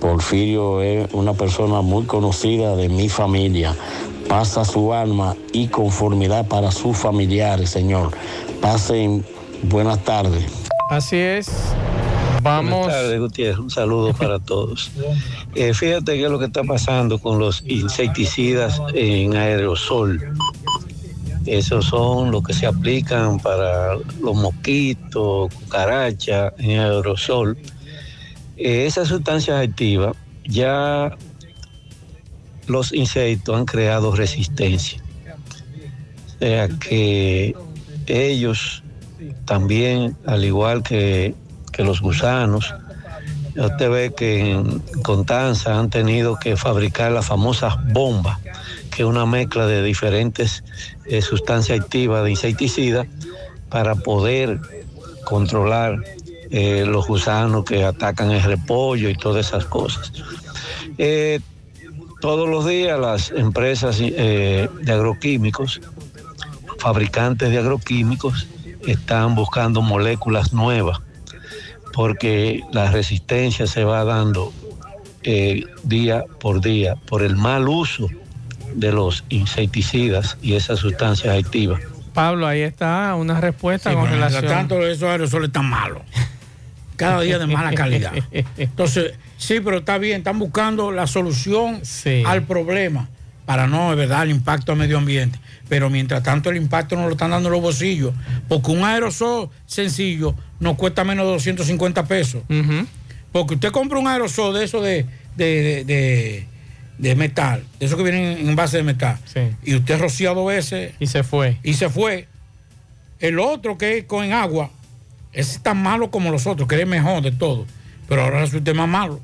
Porfirio es una persona muy conocida de mi familia. Pasa su alma y conformidad para sus familiares, Señor. Pasen buenas tardes. Así es. Vamos. Buenas tardes, Gutiérrez. Un saludo para todos. Eh, fíjate qué es lo que está pasando con los insecticidas en aerosol. Esos son los que se aplican para los mosquitos, cucarachas en aerosol. Eh, esas sustancias activas ya los insectos han creado resistencia. O sea que ellos también, al igual que, los gusanos, usted ve que en Constanza han tenido que fabricar las famosas bombas, que es una mezcla de diferentes eh, sustancias activas de insecticidas para poder controlar eh, los gusanos que atacan el repollo y todas esas cosas. Eh, todos los días las empresas de agroquímicos, fabricantes de agroquímicos, están buscando moléculas nuevas porque la resistencia se va dando eh, día por día por el mal uso de los insecticidas y esas sustancias activas. Pablo, ahí está una respuesta Sí, con relación. tanto esos aerosoles están malos. Cada día de mala calidad. Entonces, sí, pero está bien, están buscando la solución al problema para no, de verdad, el impacto al medio ambiente. Pero mientras tanto el impacto no lo están dando los bolsillos, porque un aerosol sencillo nos cuesta menos de 250 pesos. Porque usted compra un aerosol de eso de, de, de- metal, de esos que vienen en base de metal, y usted rocía dos veces. Y se fue. Y se fue. El otro que es con agua, ese es tan malo como los otros, que es mejor de todo. Pero ahora resulta más malo.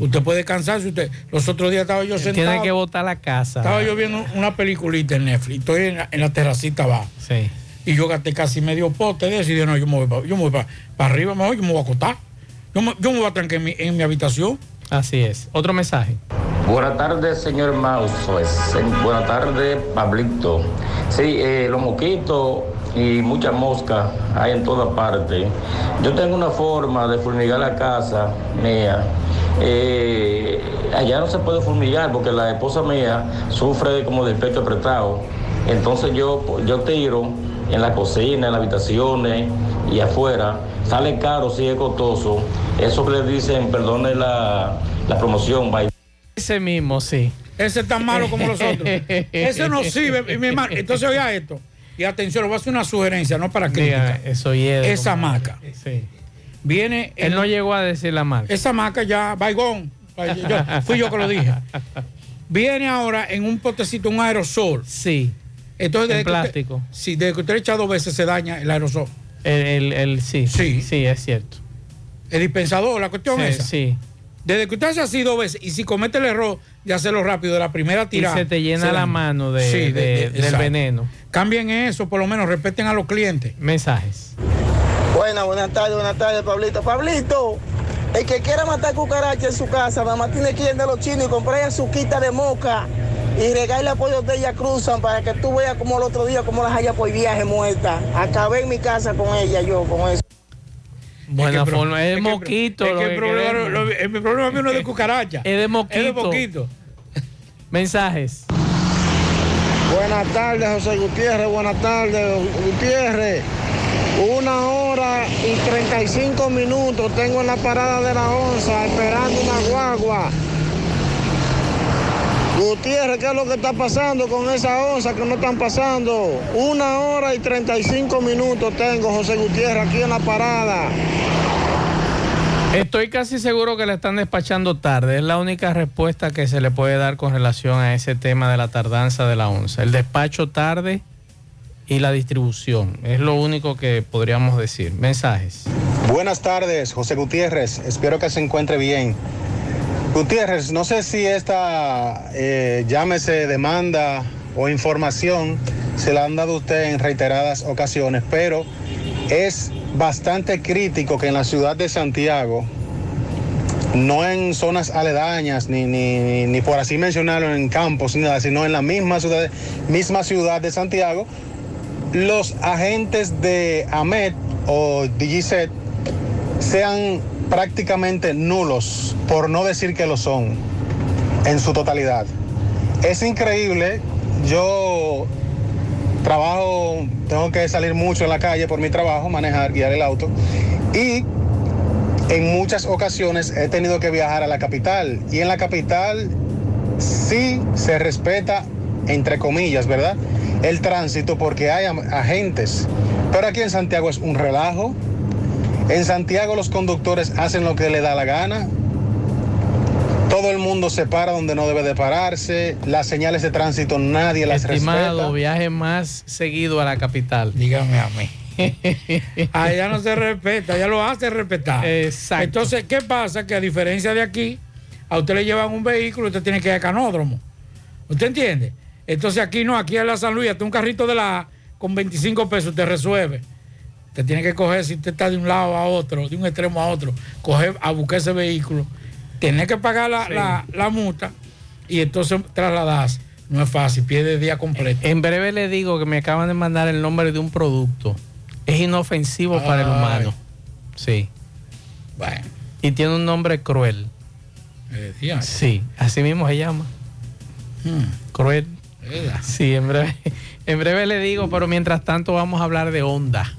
Usted puede cansarse. Usted, los otros días estaba yo sentado. Tiene que botar la casa. Estaba yo viendo una peliculita en Netflix. Estoy en la, en la terracita abajo. Y yo gasté casi medio pote de eso y dije, no, yo me voy para arriba, mejor yo me voy a acostar. Yo me, yo me voy a trancar en mi, en mi habitación. Así es. Otro mensaje. Buenas tardes, señor Maus. Buenas tardes, Pablito. Sí, eh, los mosquitos y muchas moscas hay en toda parte. Yo tengo una forma de fumigar la casa mía. Eh, allá no se puede fumigar porque la esposa mía sufre como del pecho apretado. Entonces yo, yo tiro en la cocina, en las habitaciones y afuera. Sale caro, sí es costoso. Eso que le dicen, perdone la, la promoción, bye. Ese mismo, sí. Ese es tan malo como los otros. Ese no sirve, mi hermano. Entonces, oiga esto. Y atención, le voy a hacer una sugerencia, no para hiede Esa maca. Sí. Viene. Él no llegó a decir la marca. Esa maca ya, baigón. Yo- fui yo que lo dije. Viene ahora en un potecito, un aerosol. Sí. Entonces, En que usted- plástico. sí, desde que usted echa dos veces se daña el aerosol. El, el, el- sí, sí, sí, es cierto. El dispensador, la cuestión Sí, esa. sí. Desde que usted hace así dos veces y si comete el error de hacerlo rápido de la primera Y tirada. se te llena la mano de, Sí, de- de- de- del veneno. Cambien eso, por lo menos respeten a los clientes. Mensajes. Buenas, buenas tardes, buenas tardes, Pablito. Pablito, el que quiera matar cucaracha en su casa, nada más tiene que ir de los chinos y comprar su quita de moca y regarle apoyo de ella cruzan para que tú veas como el otro día, como las haya por viaje muerta. Acabé en mi casa con ella, yo, con eso. Buena forma. Es, es que- moquito. es que el problema mío no es de cucaracha. Es de moquito. Es de moquito. Mensajes. Buenas tardes, José Gutiérrez. Buenas tardes, Gutiérrez. Una hora y 35 minutos tengo en la parada de la onza esperando una guagua. Gutiérrez, ¿qué es lo que está pasando con esa onza que no están pasando? Una hora y 35 minutos tengo, José Gutiérrez, aquí en la parada. Estoy casi seguro que la están despachando tarde. Es la única respuesta que se le puede dar con relación a ese tema de la tardanza de la onza. El despacho tarde y la distribución. Es lo único que podríamos decir. Mensajes. Buenas tardes, José Gutiérrez. Espero que se encuentre bien. Gutiérrez, no sé si esta, eh, llámese demanda o información, se la han dado usted en reiteradas ocasiones, pero es bastante crítico que en la ciudad de Santiago, no en zonas aledañas, ni, ni, ni por así mencionarlo en campos, ni nada, sino en la misma ciudad, misma ciudad de Santiago, los agentes de AMET o DGCET sean prácticamente nulos, por no decir que lo son, en su totalidad. Es increíble, yo trabajo, tengo que salir mucho en la calle por mi trabajo, manejar, guiar el auto, y en muchas ocasiones he tenido que viajar a la capital, y en la capital sí se respeta, entre comillas, ¿verdad? El tránsito porque hay agentes, pero aquí en Santiago es un relajo. En Santiago los conductores hacen lo que le da la gana. Todo el mundo se para donde no debe de pararse. Las señales de tránsito nadie las Estimado, respeta. viaje más seguido a la capital. Dígame a mí. Allá no se respeta, allá lo hace respetar. Exacto. Entonces, ¿qué pasa? Que a diferencia de aquí, a usted le llevan un vehículo, usted tiene que ir al canódromo. ¿Usted entiende? Entonces aquí no, aquí en la San Luis, hasta un carrito de la con 25 pesos te resuelve. Te tiene que coger, si usted está de un lado a otro, de un extremo a otro, coger a buscar ese vehículo, tiene que pagar la, Sí. la- la multa y entonces trasladas. No es fácil, pierde día completo. En breve le digo que me acaban de mandar el nombre de un producto. Es inofensivo para el humano. Sí. Bueno. Y tiene un nombre cruel. Eh. Sí, así mismo se llama. Hmm. Cruel. ¿Verdad? Sí, en breve, en breve le digo, pero mientras tanto vamos a hablar de Honda.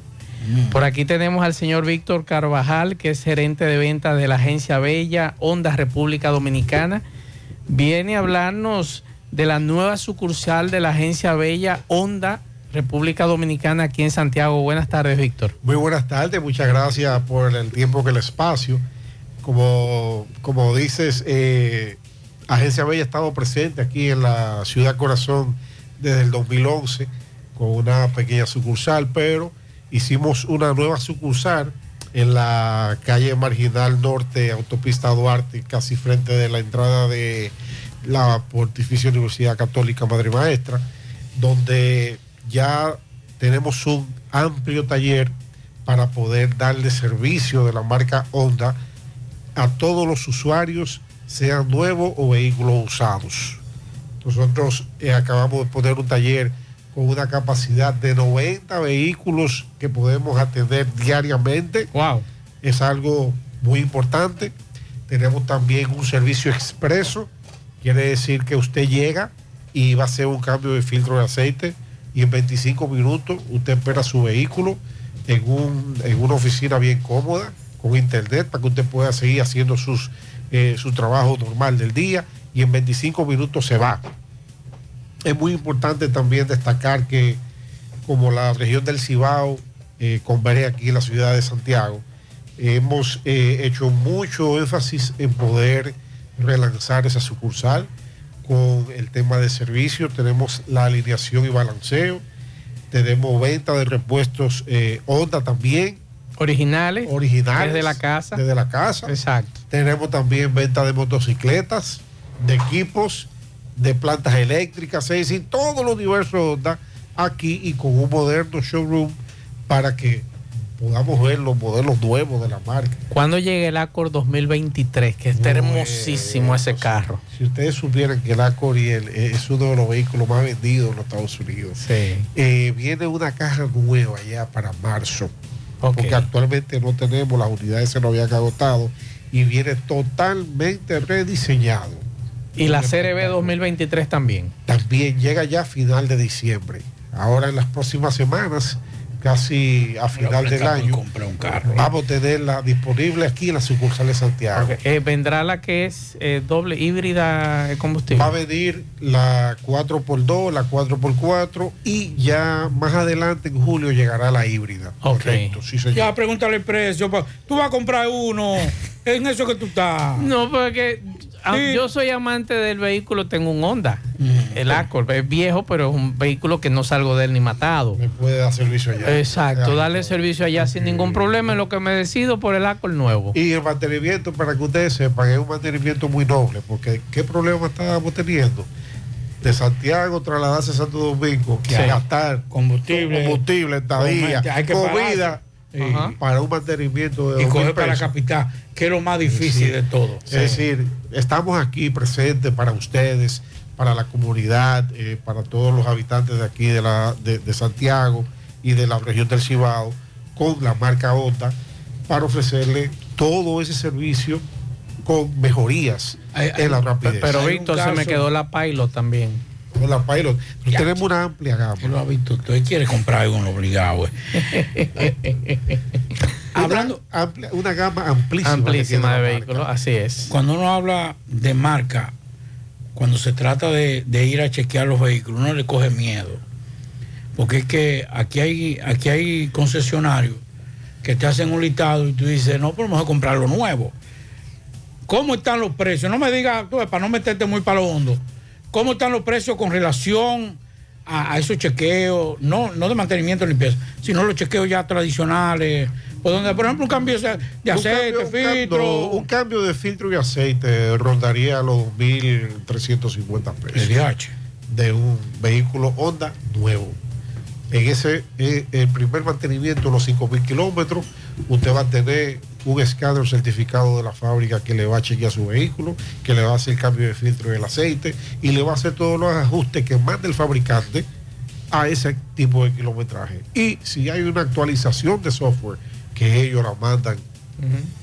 Por aquí tenemos al señor Víctor Carvajal, que es gerente de ventas de la agencia Bella Honda República Dominicana. Viene a hablarnos de la nueva sucursal de la agencia Bella Honda República Dominicana aquí en Santiago. Buenas tardes, Víctor. Muy buenas tardes, muchas gracias por el tiempo que el espacio. Como, como dices, eh, Agencia Bella ha estado presente aquí en la ciudad corazón desde el 2011 con una pequeña sucursal, pero hicimos una nueva sucursal en la calle Marginal Norte, Autopista Duarte, casi frente de la entrada de la Pontificia Universidad Católica Madre Maestra, donde ya tenemos un amplio taller para poder darle servicio de la marca Honda a todos los usuarios, sean nuevos o vehículos usados. Nosotros eh, acabamos de poner un taller con una capacidad de 90 vehículos que podemos atender diariamente. Wow. Es algo muy importante. Tenemos también un servicio expreso. Quiere decir que usted llega y va a hacer un cambio de filtro de aceite y en 25 minutos usted espera su vehículo en, un- en una oficina bien cómoda, con internet, para que usted pueda seguir haciendo sus, eh, su trabajo normal del día y en 25 minutos se va. Es muy importante también destacar que como la región del Cibao eh, converge aquí en la ciudad de Santiago, hemos eh, hecho mucho énfasis en poder relanzar esa sucursal con el tema de servicio. Tenemos la alineación y balanceo, tenemos venta de repuestos eh, Honda también. Originales. Originales. Desde la casa. Desde la casa. Exacto. Tenemos también venta de motocicletas, de equipos, de plantas eléctricas, es decir, todos los diversos Honda aquí y con un moderno showroom para que podamos ver los modelos nuevos de la marca. ¿Cuándo llega el Accord 2023? Que está hermosísimo ese carro. Si ustedes supieran que el Accord y el- eh, es uno de los vehículos más vendidos en los Estados Unidos, Sí. eh, viene una caja nueva ya para marzo, porque actualmente no tenemos, las unidades se nos habían agotado y viene totalmente rediseñado. Y la CRB 2023 también. También llega ya a final de diciembre. Ahora en las próximas semanas, casi a final del año, vamos a tenerla disponible aquí en la sucursal de Santiago. Eh, vendrá la que es eh, doble híbrida de combustible. Va a venir la 4x2, la 4x4 y ya más adelante en julio llegará la híbrida. Correcto, sí señor. Ya pregúntale el precio. Tú vas a comprar uno. En eso que tú estás. No, porque ah, yo soy amante del vehículo, tengo un Honda, el Accord, es viejo, pero es un vehículo que no salgo de él ni matado. Me puede dar servicio allá. Exacto, darle servicio allá sin ningún problema en lo que me decido por el Accord nuevo. Y el mantenimiento, para que ustedes sepan, es un mantenimiento muy noble, porque ¿qué problema estábamos teniendo? De Santiago trasladarse a Santo Domingo, Sí. a gastar Combustible. combustible, estadía, que comida. Ajá. para un mantenimiento de Y coger para la capital, que es lo más difícil Sí. de todo. Es decir, estamos aquí presentes para ustedes, para la comunidad, eh, para todos los habitantes de aquí de, la, de, de Santiago y de la región del Cibao, con la marca OTA, para ofrecerle todo ese servicio con mejorías en la rapidez. Pero Víctor, se me quedó la Pilot también. Con la Pilot. Pero tenemos una amplia gama. Lo ha visto, usted quiere comprar algo obligado. eh. Hablando amplia, una gama amplísima. de vehículos, así es. Cuando uno habla de marca, cuando se trata de, de ir a chequear los vehículos, uno le coge miedo. Porque es que aquí hay, aquí hay concesionarios que te hacen un listado y tú dices, no, pero vamos a comprar lo nuevo. ¿Cómo están los precios? No me digas, tú, para no meterte muy para lo hondo, ¿cómo están los precios con relación a, a esos chequeos? No, no de mantenimiento ni limpieza, sino los chequeos ya tradicionales. Por, donde, por ejemplo, un cambio de de aceite, un cambio- filtro. un cambio de filtro y aceite rondaría los 2.350 pesos. De un vehículo Honda nuevo. En ese, eh, el primer mantenimiento, los 5.000 kilómetros, usted va a tener un escáner certificado de la fábrica que le va a chequear su vehículo, que le va a hacer cambio de filtro del aceite y le va a hacer todos los ajustes que manda el fabricante a ese tipo de kilometraje. Y si hay una actualización de software que ellos la mandan,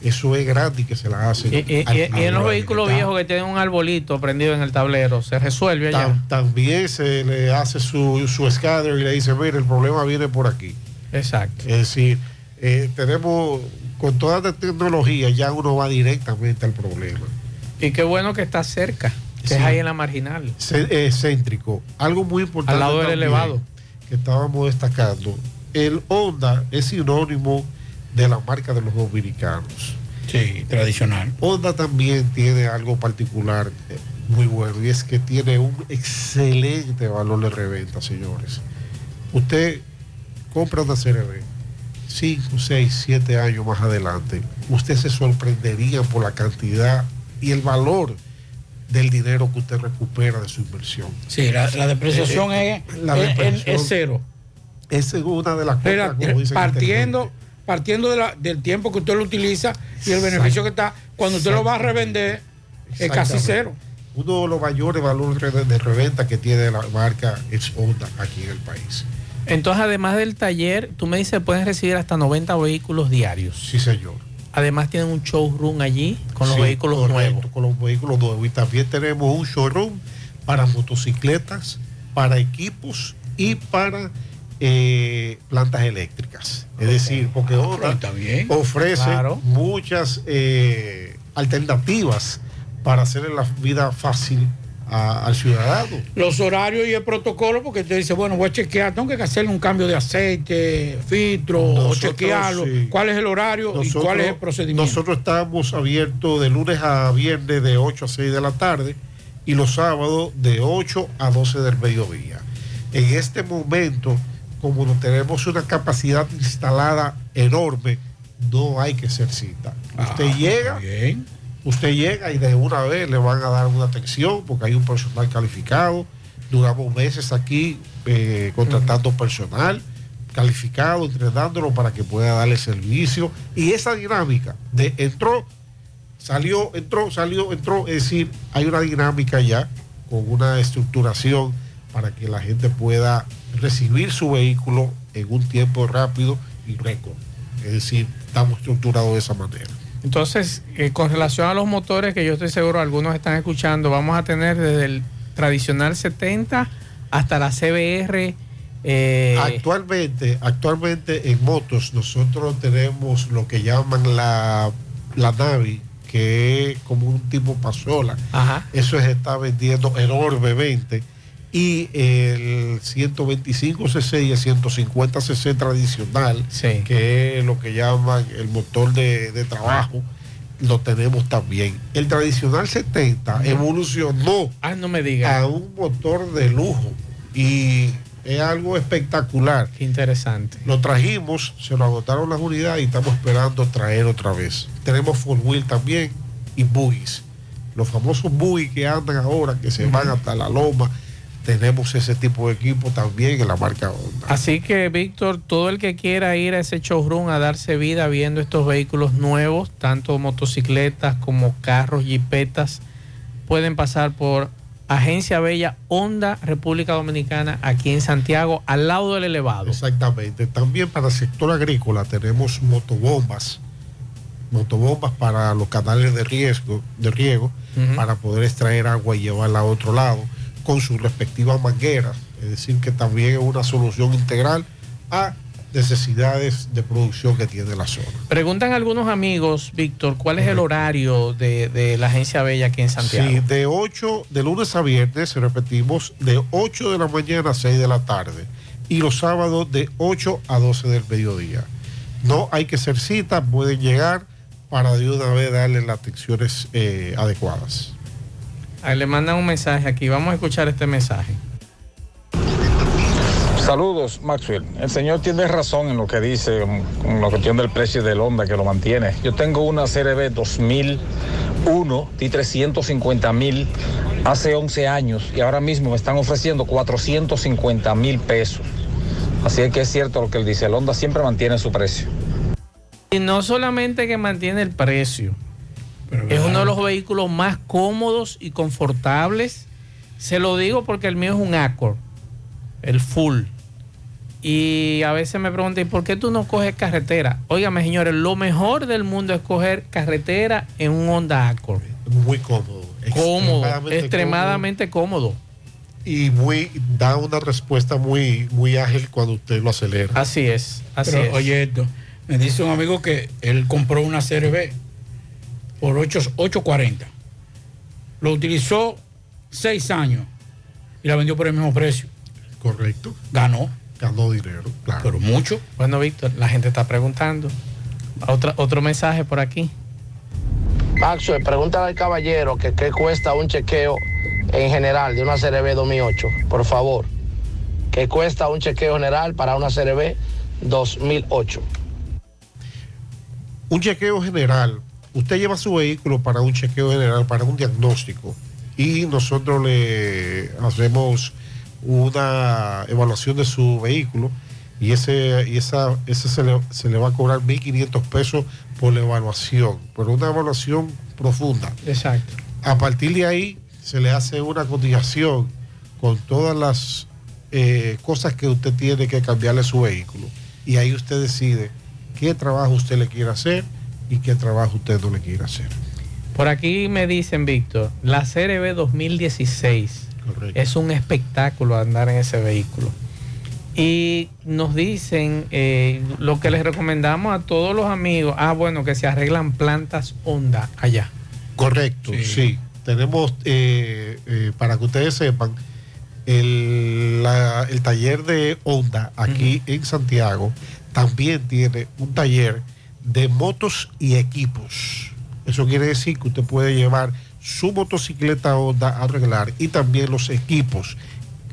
eso es gratis que se la hacen. Y, y- al y- y en los vehículos viejos que tienen un arbolito prendido en el tablero, ¿se resuelve allá? Tam- también se le hace su, su escáner y le dice, mire, el problema viene por aquí. Exacto. Es decir, eh, tenemos, con toda la tecnología, ya uno va directamente al problema. Y qué bueno que está cerca, que Sí. es ahí en la marginal. Eh, céntrico. Algo muy importante. Al lado del también elevado. Que estábamos destacando. El Honda es sinónimo de la marca de los dominicanos. Sí, tradicional. Honda también tiene algo particular eh, muy bueno y es que tiene un excelente valor de reventa, señores. Usted compra una CRB 5, 6, 7 años más adelante, usted se sorprendería por la cantidad y el valor del dinero que usted recupera de su inversión. Sí, la, la depreciación Eh, es, la es- es- cero. Esa es una de las cosas como dicen partiendo partiendo de la- del tiempo que usted lo utiliza y el beneficio que está, cuando usted lo va a revender, es casi cero. Uno de los mayores valores de- de reventa que tiene la marca es Honda aquí en el país. Entonces, además del taller, tú me dices, pueden recibir hasta 90 vehículos diarios. Sí, señor. Además, tienen un showroom allí con los Sí, vehículos correcto, nuevos. Con los vehículos nuevos. Y también tenemos un showroom para motocicletas, para equipos y para eh, plantas eléctricas. Es decir, porque Honda ofrece Claro. muchas eh, alternativas para hacerle la vida fácil a- al ciudadano. Los horarios y el protocolo, porque usted dice, bueno, voy a chequear, tengo que hacerle un cambio de aceite, filtro, o chequearlo. sí. ¿Cuál es el horario y cuál es el procedimiento? Nosotros estamos abiertos de lunes a viernes de 8 a 6 de la tarde y los sábados de 8 a 12 del mediodía. En este momento, como no tenemos una capacidad instalada enorme, no hay que hacer cita. Usted llega, usted llega y de una vez le van a dar una atención porque hay un personal calificado. Duramos meses aquí eh, contratando personal calificado, entrenándolo para que pueda darle servicio. Y esa dinámica de entró, salió, entró, salió, entró, es decir, hay una dinámica ya con una estructuración para que la gente pueda recibir su vehículo en un tiempo rápido y récord. Es decir, estamos estructurados de esa manera. Entonces, eh, con relación a los motores, que yo estoy seguro algunos están escuchando, vamos a tener desde el tradicional 70 hasta la CBR. eh, Actualmente, actualmente en motos nosotros tenemos lo que llaman la, la Navi, que es como un tipo pasola. Eso se está vendiendo enormemente. Y el 125cc y el 150cc tradicional, que es lo que llaman el motor de, de trabajo, lo tenemos también. El tradicional 70 evolucionó ah, no me diga. a un motor de lujo y es algo espectacular. Qué interesante. Lo trajimos, se lo agotaron las unidades y estamos esperando traer otra vez. Tenemos four wheel también y buggies. Los famosos buggies que andan ahora, que se van hasta la loma, tenemos ese tipo de equipo también en la marca Honda. Así que, Víctor, todo el que quiera ir a ese showroom a darse vida viendo estos vehículos nuevos, tanto motocicletas como carros, jipetas, pueden pasar por Agencia Bella Honda República Dominicana aquí en Santiago, al lado del elevado. Exactamente. También para el sector agrícola tenemos motobombas, motobombas para los canales de riesgo, de riego, para poder extraer agua y llevarla a otro lado, con sus respectivas mangueras. Es decir, que también es una solución integral a necesidades de producción que tiene la zona. Preguntan algunos amigos, Víctor, ¿cuál es el horario de, de la Agencia Bella aquí en Santiago? Sí, de 8, de lunes a viernes, repetimos, de 8 de la mañana a 6 de la tarde. Y los sábados de 8 a 12 del mediodía. No hay que hacer cita, pueden llegar para de una vez darle las atenciones eh, adecuadas. Ahí le mandan un mensaje aquí, vamos a escuchar este mensaje. Saludos, Maxwell. El señor tiene razón en lo que dice con la cuestión del precio del Honda que lo mantiene. Yo tengo una CRB 2001, di 350 mil hace 11 años y ahora mismo me están ofreciendo 450 mil pesos. Así es que es cierto lo que él dice, el Honda siempre mantiene su precio. Y no solamente que mantiene el precio, es uno de los vehículos más cómodos y confortables. Se lo digo porque el mío es un Accord, el full. Y a veces me preguntan, ¿y por qué tú no coges carretera? Óigame, señores, lo mejor del mundo es coger carretera en un Honda Accord. Muy cómodo. Cómodo, extremadamente extremadamente cómodo. Y muy, da una respuesta muy, muy ágil cuando usted lo acelera. Así es, así Pero, es. Oye, esto, me dice un amigo que él compró una CRB por 8, 840. Lo utilizó seis años y la vendió por el mismo precio. Correcto. Ganó. Ganó dinero, claro. Pero mucho. Bueno, Víctor, la gente está preguntando. Otra, otro mensaje por aquí. Maxwell, pregúntale al caballero que qué cuesta un chequeo en general de una CRB 2008, por favor. ¿Qué cuesta un chequeo general para una CRB 2008? Un chequeo general. Usted lleva su vehículo para un chequeo general, para un diagnóstico. Y nosotros le hacemos una evaluación de su vehículo. Y ese, y esa, ese se, le, se le va a cobrar 1.500 pesos por la evaluación. Pero una evaluación profunda. Exacto. A partir de ahí se le hace una cotización con todas las eh, cosas que usted tiene que cambiarle a su vehículo. Y ahí usted decide qué trabajo usted le quiere hacer y qué trabajo usted no le quiere hacer. Por aquí me dicen, Víctor, la CRB 2016 es un espectáculo andar en ese vehículo. Y nos dicen eh, lo que les recomendamos a todos los amigos, ah, bueno, que se arreglan plantas Honda allá. Correcto, sí. Tenemos, eh, eh, para que ustedes sepan, el, la- el taller de Honda aquí en Santiago también tiene un taller de motos y equipos. Eso quiere decir que usted puede llevar su motocicleta Honda a arreglar y también los equipos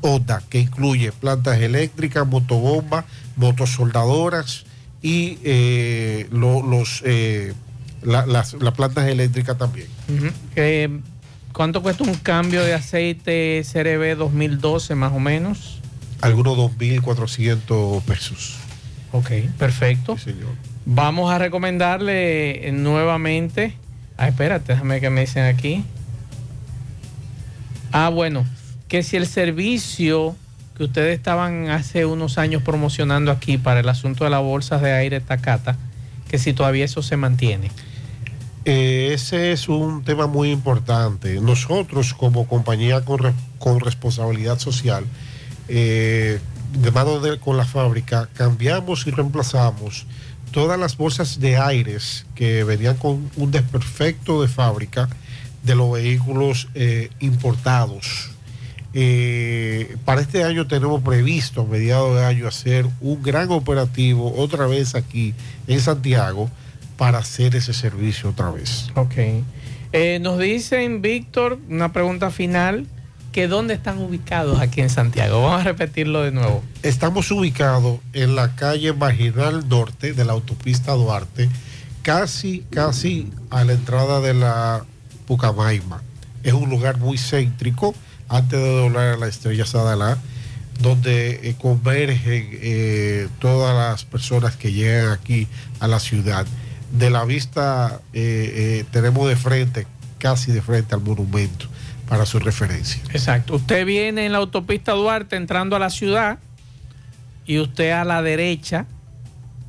Honda, que incluye plantas eléctricas, motobomba, motosoldadoras y eh, lo- los, eh, la- las, las plantas eléctricas también. Que, ¿Cuánto cuesta un cambio de aceite CRB 2012 más o menos? Algunos 2.400 pesos. Ok, perfecto. Vamos a recomendarle nuevamente. Ah, espérate, déjame que me dicen aquí. Ah, bueno, que si el servicio que ustedes estaban hace unos años promocionando aquí para el asunto de las bolsas de aire Takata, que si todavía eso se mantiene. Eh, ese es un tema muy importante. Nosotros como compañía con responsabilidad social, eh, de mano de- con la fábrica, cambiamos y reemplazamos todas las bolsas de aires que venían con un desperfecto de fábrica de los vehículos eh, importados. Eh, para este año tenemos previsto a mediados de año hacer un gran operativo otra vez aquí en Santiago para hacer ese servicio otra vez. Ok. Eh, nos dicen, Víctor, una pregunta final, que dónde están ubicados aquí en Santiago. Vamos a repetirlo de nuevo. Estamos ubicados en la calle Marginal Norte de la autopista Duarte, casi, casi a la entrada de la Pucamaima. Es un lugar muy céntrico, antes de doblar a la estrella Sadalá, donde eh, convergen eh, todas las personas que llegan aquí a la ciudad. De la vista eh, tenemos de frente, casi de frente al monumento, para su referencia. Exacto. Usted viene en la autopista Duarte entrando a la ciudad y usted a la derecha,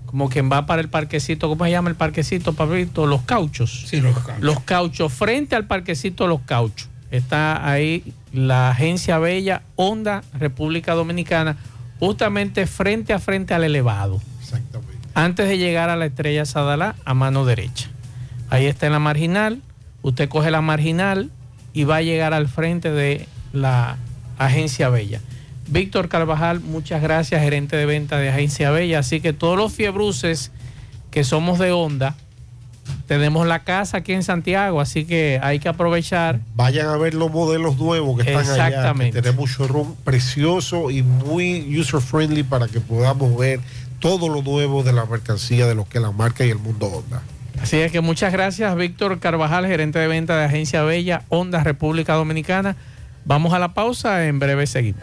como quien va para el parquecito, ¿cómo se llama el parquecito, Pablito? Los cauchos. Sí, los cauchos. Los cauchos, frente al parquecito Los Cauchos. Está ahí la agencia Bella Honda República Dominicana, justamente frente a frente al elevado. Exactamente. Antes de llegar a la estrella Sadalá, a mano derecha. Ahí está en la marginal. Usted coge la marginal y va a llegar al frente de la agencia Bella. Víctor Carvajal, muchas gracias, gerente de venta de Agencia Bella. Así que todos los fiebruces que somos de Honda, tenemos la casa aquí en Santiago, así que hay que aprovechar. Vayan a ver los modelos nuevos que están allá. Exactamente. que tenemos un showroom precioso y muy user friendly para que podamos ver todo lo nuevo de la mercancía de lo que es la marca y el mundo Honda. Así es que muchas gracias, Víctor Carvajal, gerente de venta de Agencia Bella, Honda República Dominicana. Vamos a la pausa, en breve seguimos.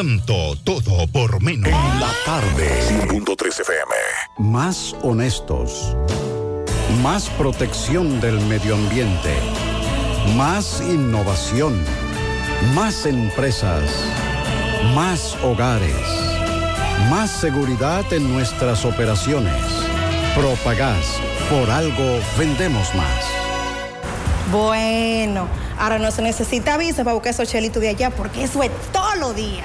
Encanto. Todo por menos. En la tarde. 100.3 FM. Más honestos. Más protección del medio ambiente. Más innovación. Más empresas. Más hogares. Más seguridad en nuestras operaciones. Propagás. Por algo vendemos más. Bueno, ahora no se necesita visa para buscar esos chelitos de allá porque eso es todo lo día.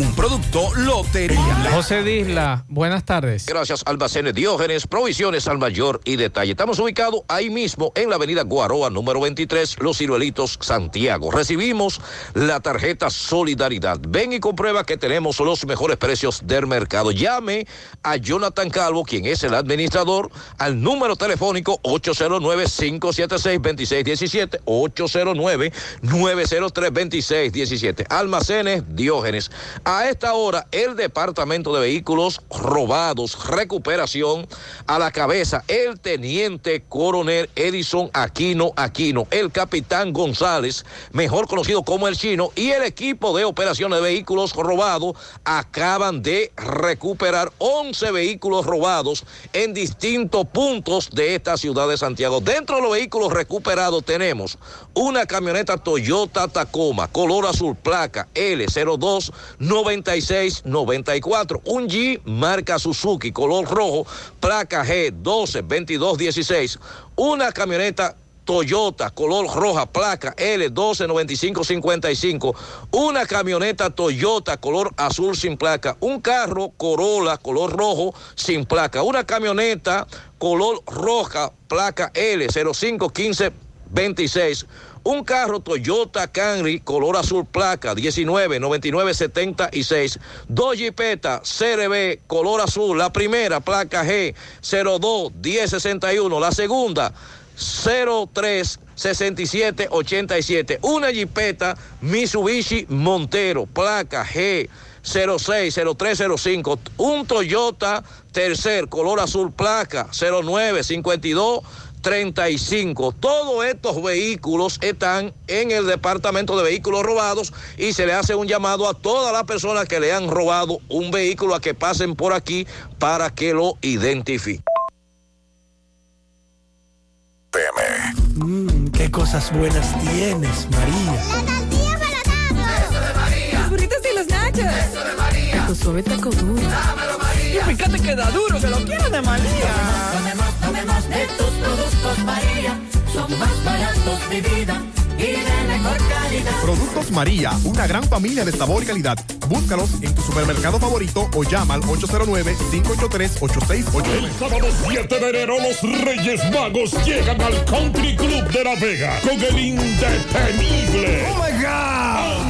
Un producto Lotería. José Disla, buenas tardes. Gracias, Almacenes Diógenes, Provisiones al Mayor y Detalle. Estamos ubicados ahí mismo en la avenida Guaroa, número 23, Los Ciruelitos, Santiago. Recibimos la tarjeta Solidaridad. Ven y comprueba que tenemos los mejores precios del mercado. Llame a Jonathan Calvo, quien es el administrador, al número telefónico 809-576-2617, 809-903-2617. Almacenes Diógenes. A esta hora, el Departamento de Vehículos Robados, Recuperación, a la cabeza, el Teniente Coronel Edison Aquino Aquino, el Capitán González, mejor conocido como el Chino, y el equipo de operaciones de vehículos robados acaban de recuperar 11 vehículos robados en distintos puntos de esta ciudad de Santiago. Dentro de los vehículos recuperados tenemos una camioneta Toyota Tacoma, color azul, placa L02 9694. Un G marca Suzuki, color rojo, placa G 12 22 16. Una camioneta Toyota, color roja, placa L129555. Una camioneta Toyota, color azul sin placa. Un carro Corolla, color rojo, sin placa. Una camioneta color roja, placa L051526. Un carro Toyota Camry color azul placa 199976. Dos Jeepeta CRB color azul. La primera placa G 021061. La segunda 036787. Una Jeepeta Mitsubishi Montero placa G 060305. Un Toyota Tercer color azul placa 0952 35. Todos estos vehículos están en el Departamento de Vehículos Robados y se le hace un llamado a todas las personas que le han robado un vehículo a que pasen por aquí para que lo identifiquen. Mmm, qué cosas buenas tienes, María. La tortilla para Eso de María. Los burritos y los nachos. Eso de María. Tu suave taco duro. Dámelo, María. Y fíjate que da duro, que lo quiero de María. Tomemos, tomemos de tus productos, María. Son más baratos, mi vida. Y de mejor calidad. Productos María, una gran familia de sabor y calidad. Búscalos en tu supermercado favorito o llama al 809-583-8689. El sábado 7 de enero los Reyes Magos llegan al Country Club de La Vega con el indetenible. ¡Oh my God!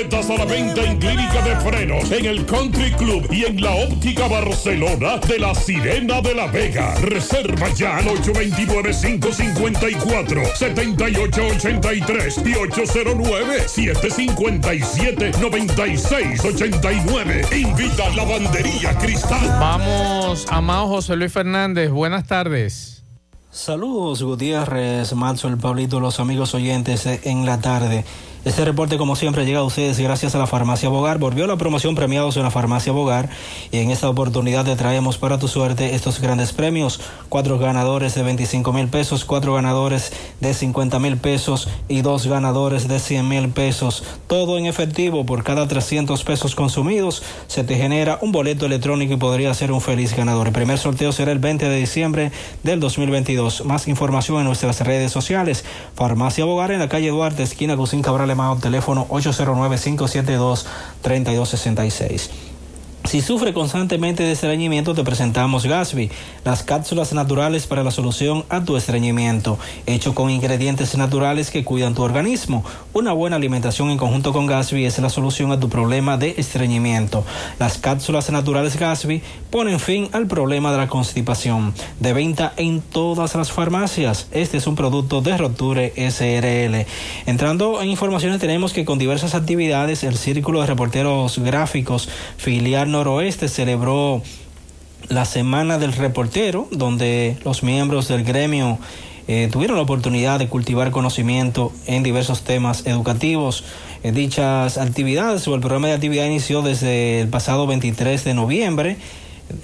Boletas a la venta en Clínica de Frenos, en el Country Club y en la Óptica Barcelona de la Sirena de la Vega. Reserva ya al 829-554-7883 y 809-757-9689. Invita a la bandería Cristal. Vamos, amado José Luis Fernández, buenas tardes. Saludos Gutiérrez, Marzo, el Pablito, los amigos oyentes eh, en la tarde. Este reporte, como siempre, llega a ustedes gracias a la Farmacia Bogar. Volvió la promoción premiados en la Farmacia Bogar y en esta oportunidad te traemos para tu suerte estos grandes premios. Cuatro ganadores de 25 mil pesos, cuatro ganadores de 50 mil pesos y dos ganadores de 100 mil pesos. Todo en efectivo por cada 300 pesos consumidos. Se te genera un boleto electrónico y podría ser un feliz ganador. El primer sorteo será el 20 de diciembre del 2022. Más información en nuestras redes sociales. Farmacia Bogar en la calle Duarte, esquina Lucín Cabral Emao, teléfono 809-572-3266. Si sufre constantemente de estreñimiento, te presentamos Gasby, las cápsulas naturales para la solución a tu estreñimiento, hecho con ingredientes naturales que cuidan tu organismo. Una buena alimentación en conjunto con Gasby es la solución a tu problema de estreñimiento. Las cápsulas naturales Gasby ponen fin al problema de la constipación. De venta en todas las farmacias. Este es un producto de Roture SRL. Entrando en informaciones, tenemos que con diversas actividades, el Círculo de Reporteros Gráficos Filial Noroeste celebró la Semana del Reportero, donde los miembros del gremio eh, tuvieron la oportunidad de cultivar conocimiento en diversos temas educativos. Eh, dichas actividades o el programa de actividad inició desde el pasado 23 de noviembre.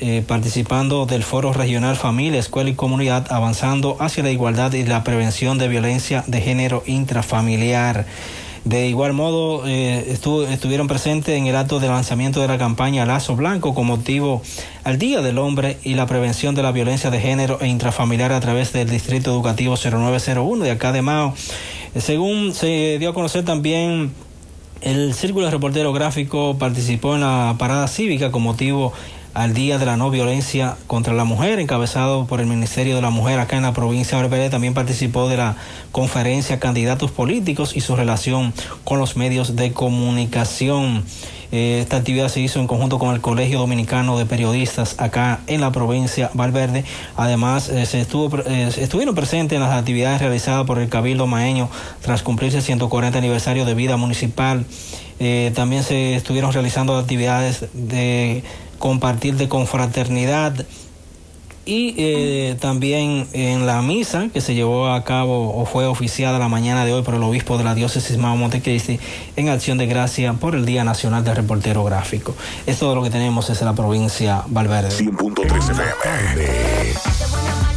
eh, participando del Foro Regional Familia, Escuela y Comunidad, avanzando hacia la igualdad y la prevención de violencia de género intrafamiliar. De igual modo, eh, estuvieron presentes en el acto de lanzamiento de la campaña Lazo Blanco con motivo al Día del Hombre y la prevención de la violencia de género e intrafamiliar a través del Distrito Educativo 0901 de acá de Mao. Eh, Según se dio a conocer también el Círculo de Reportero Gráfico participó en la parada cívica con motivo al Día de la No Violencia contra la Mujer, encabezado por el Ministerio de la Mujer acá en la provincia de Valverde. También participó de la conferencia Candidatos Políticos y su relación con los medios de comunicación. Eh, esta actividad se hizo en conjunto con el Colegio Dominicano de Periodistas acá en la provincia Valverde. Además, eh, se estuvo, eh, estuvieron presentes en las actividades realizadas por el Cabildo Maeño tras cumplirse el 140 aniversario de vida municipal. También se estuvieron realizando actividades de compartir de confraternidad y eh, también en la misa que se llevó a cabo o fue oficiada la mañana de hoy por el obispo de la diócesis Mao Montecristi en acción de gracia por el Día Nacional del Reportero Gráfico. Es todo lo que tenemos desde la provincia Valverde. 100.3 FM.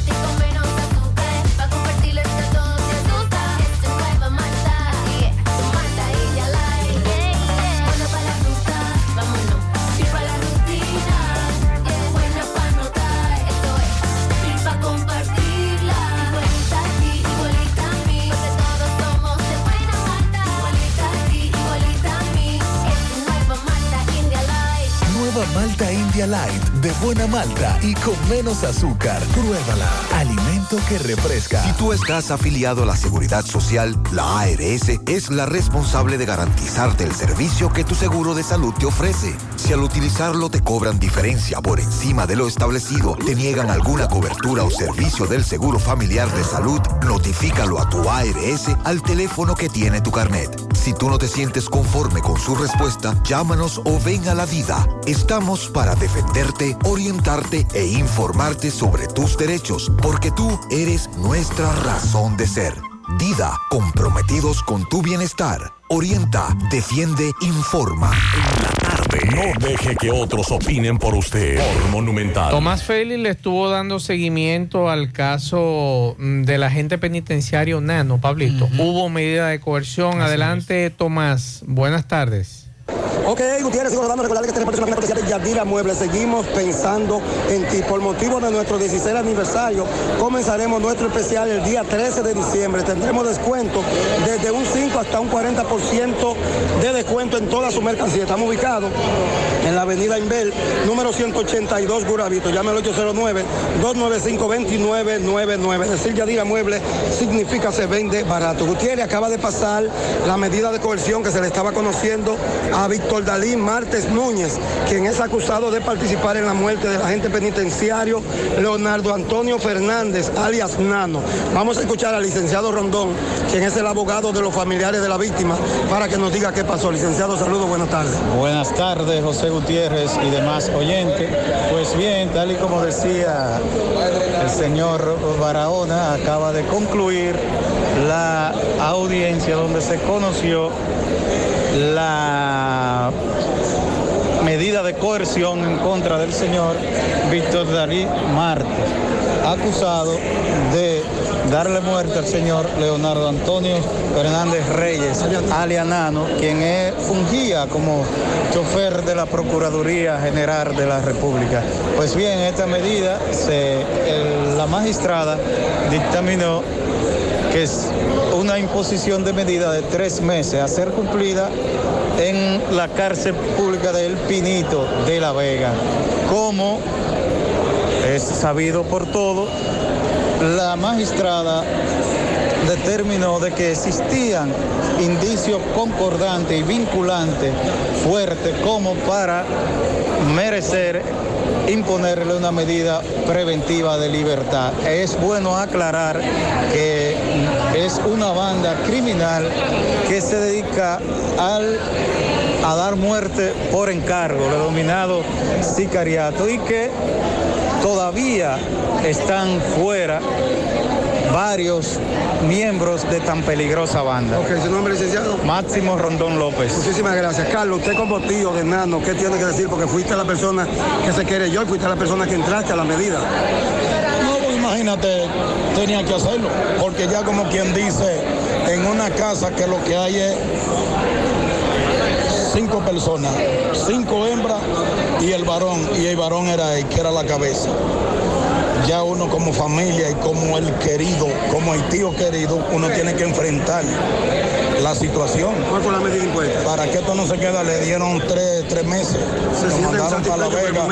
Light de buena malta y con menos azúcar. Pruébala. Alimento que refresca. Si tú estás afiliado a la Seguridad Social, la ARS es la responsable de garantizarte el servicio que tu seguro de salud te ofrece. Si al utilizarlo te cobran diferencia por encima de lo establecido, te niegan alguna cobertura o servicio del Seguro Familiar de Salud, notifícalo a tu ARS al teléfono que tiene tu carnet. Si tú no te sientes conforme con su respuesta, llámanos o ven a la vida. Estamos para defenderte, orientarte e informarte sobre tus derechos, porque tú eres nuestra razón de ser. Dida, comprometidos con tu bienestar. Orienta, defiende, informa. No deje que otros opinen por usted. Por Monumental. Tomás Félix le estuvo dando seguimiento al caso mm, del agente penitenciario Nano, Pablito. Hubo medida de coerción. Así Adelante, Tomás. Buenas tardes. Ok, Gutiérrez, sigo rodando. Recordarle que este reporte es una cortesía de Yadira Muebles. Seguimos pensando en ti. Por motivo de nuestro 16 aniversario, comenzaremos nuestro especial el día 13 de diciembre. Tendremos descuento desde un 5 hasta un 40% de descuento en toda su mercancía. Estamos ubicados en la avenida Inbel, número 182 Guravito. Llame al 809-295-2999. Decir Yadira Muebles significa se vende barato. Gutiérrez acaba de pasar la medida de coerción que se le estaba conociendo a Víctor Dalí Martes Núñez, quien es acusado de participar en la muerte del agente penitenciario Leonardo Antonio Fernández, alias Nano. Vamos a escuchar al licenciado Rondón, quien es el abogado de los familiares de la víctima, para que nos diga qué pasó. Licenciado, saludos, buenas tardes. Buenas tardes, José Gutiérrez y demás oyentes. Pues bien, tal y como decía el señor Barahona, acaba de concluir la audiencia donde se conoció la medida de coerción en contra del señor Víctor Dalí Marte, acusado de darle muerte al señor Leonardo Antonio Fernández Reyes, alianano, quien fungía como chofer de la Procuraduría General de la República. Pues bien, esta medida, la magistrada dictaminó es una imposición de medida de tres meses a ser cumplida en la cárcel pública del Pinito de La Vega. Como es sabido por todo, la magistrada determinó de que existían indicios concordantes y vinculantes fuertes como para merecer imponerle una medida preventiva de libertad. Es bueno aclarar que es una banda criminal que se dedica al, a dar muerte por encargo, lo denominado sicariato, y que todavía están fuera varios miembros de tan peligrosa banda. Ok, su nombre, licenciado. Máximo Rondón López. Muchísimas gracias. Carlos, usted como tío de Nano, ¿qué tiene que decir? Porque fuiste la persona que se quiere yo y fuiste la persona que entraste a la medida. Imagínate, tenía que hacerlo, porque ya como quien dice, en una casa que lo que hay es cinco personas, cinco hembras y el varón, y el varón era él, que era la cabeza. Ya uno como familia y como el querido, como el tío querido, uno tiene que enfrentar la situación. ¿Cuál fue la medida impuesta? Para que esto no se quede, le dieron tres, tres meses. ¿Se sienten mandaron para La el Vega.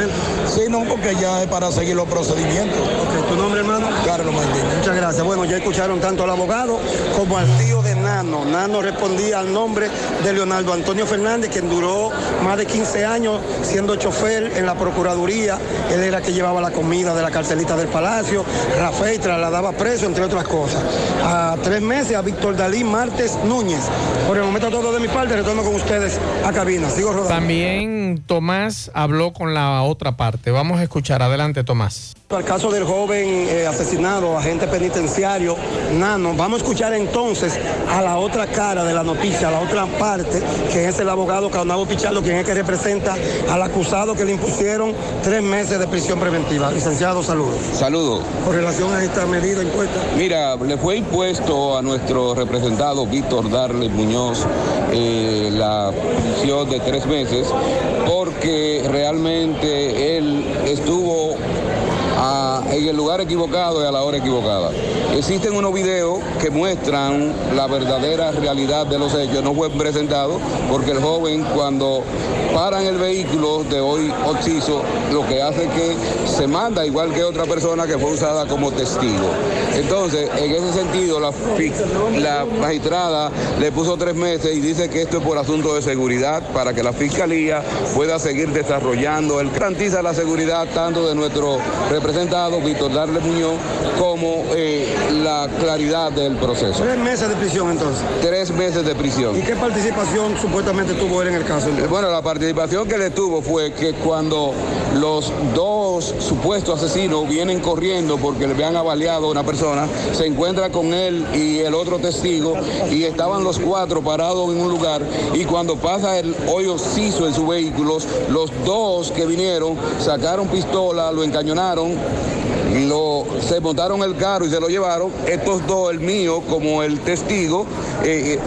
Sí, no, porque ya es para seguir los procedimientos. ¿Tu nombre, hermano? Carlos. Muchas gracias. Bueno, ya escucharon tanto al abogado como al tío Nano. Nano respondía al nombre de Leonardo Antonio Fernández, quien duró más de 15 años siendo chofer en la Procuraduría. Él era que llevaba la comida de la carcelita del Palacio. Rafael trasladaba preso, entre otras cosas. A tres meses a Víctor Dalí Martes Núñez. Por el momento todo de mi parte, retorno con ustedes a cabina. Sigo rodando. También Tomás habló con la otra parte. Vamos a escuchar. Adelante, Tomás. Al caso del joven eh, asesinado, agente penitenciario, Nano, vamos a escuchar entonces a la otra cara de la noticia, la otra parte, que es el abogado Caonabo Pichardo, quien es que representa al acusado que le impusieron tres meses de prisión preventiva. Licenciado, saludos. Saludos. Con relación a esta medida impuesta. Mira, le fue impuesto a nuestro representado Víctor Darle Muñoz eh, la prisión de tres meses porque realmente él estuvo a- en el lugar equivocado y a la hora equivocada. Existen unos videos que muestran la verdadera realidad de los hechos. No fue presentado porque el joven cuando paran el vehículo de hoy Oxiso, lo que hace que se manda igual que otra persona que fue usada como testigo. Entonces, en ese sentido, la, magistrada le puso tres meses y dice que esto es por asunto de seguridad para que la fiscalía pueda seguir desarrollando. Él garantiza la seguridad tanto de nuestro representado, Víctor Darle Muñoz, como eh, la claridad del proceso. Tres meses de prisión entonces. Tres meses de prisión. ¿Y qué participación supuestamente tuvo él en el caso? Bueno, la participación que le tuvo fue que cuando los dos supuestos asesinos vienen corriendo porque le habían avaliado a una persona, se encuentra con él y el otro testigo y estaban los cuatro parados en un lugar y cuando pasa el hoyo ciso en sus vehículos, los dos que vinieron sacaron pistola, lo encañonaron lo, se montaron el carro y se lo llevaron. Estos dos, el mío como el testigo, eh,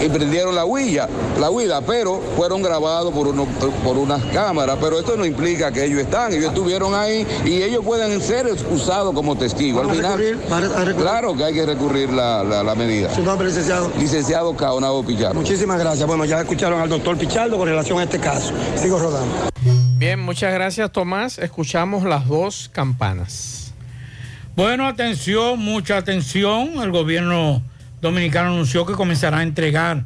eh, y prendieron la huilla, la huida, pero fueron grabados por, uno, por unas cámaras. Pero esto no implica que ellos están, ellos estuvieron ahí y ellos pueden ser usados como testigos. Al ¿Van a final, recurrir? ¿Van a- a recurrir? claro que hay que recurrir la, la- la medida. Su nombre, licenciado. Licenciado Caonabo Pichardo. Muchísimas gracias. Bueno, ya escucharon al doctor Pichardo con relación a este caso. Sigo rodando. Bien, muchas gracias Tomás. Escuchamos las dos campanas. Bueno, atención, mucha atención. El gobierno dominicano anunció que comenzará a entregar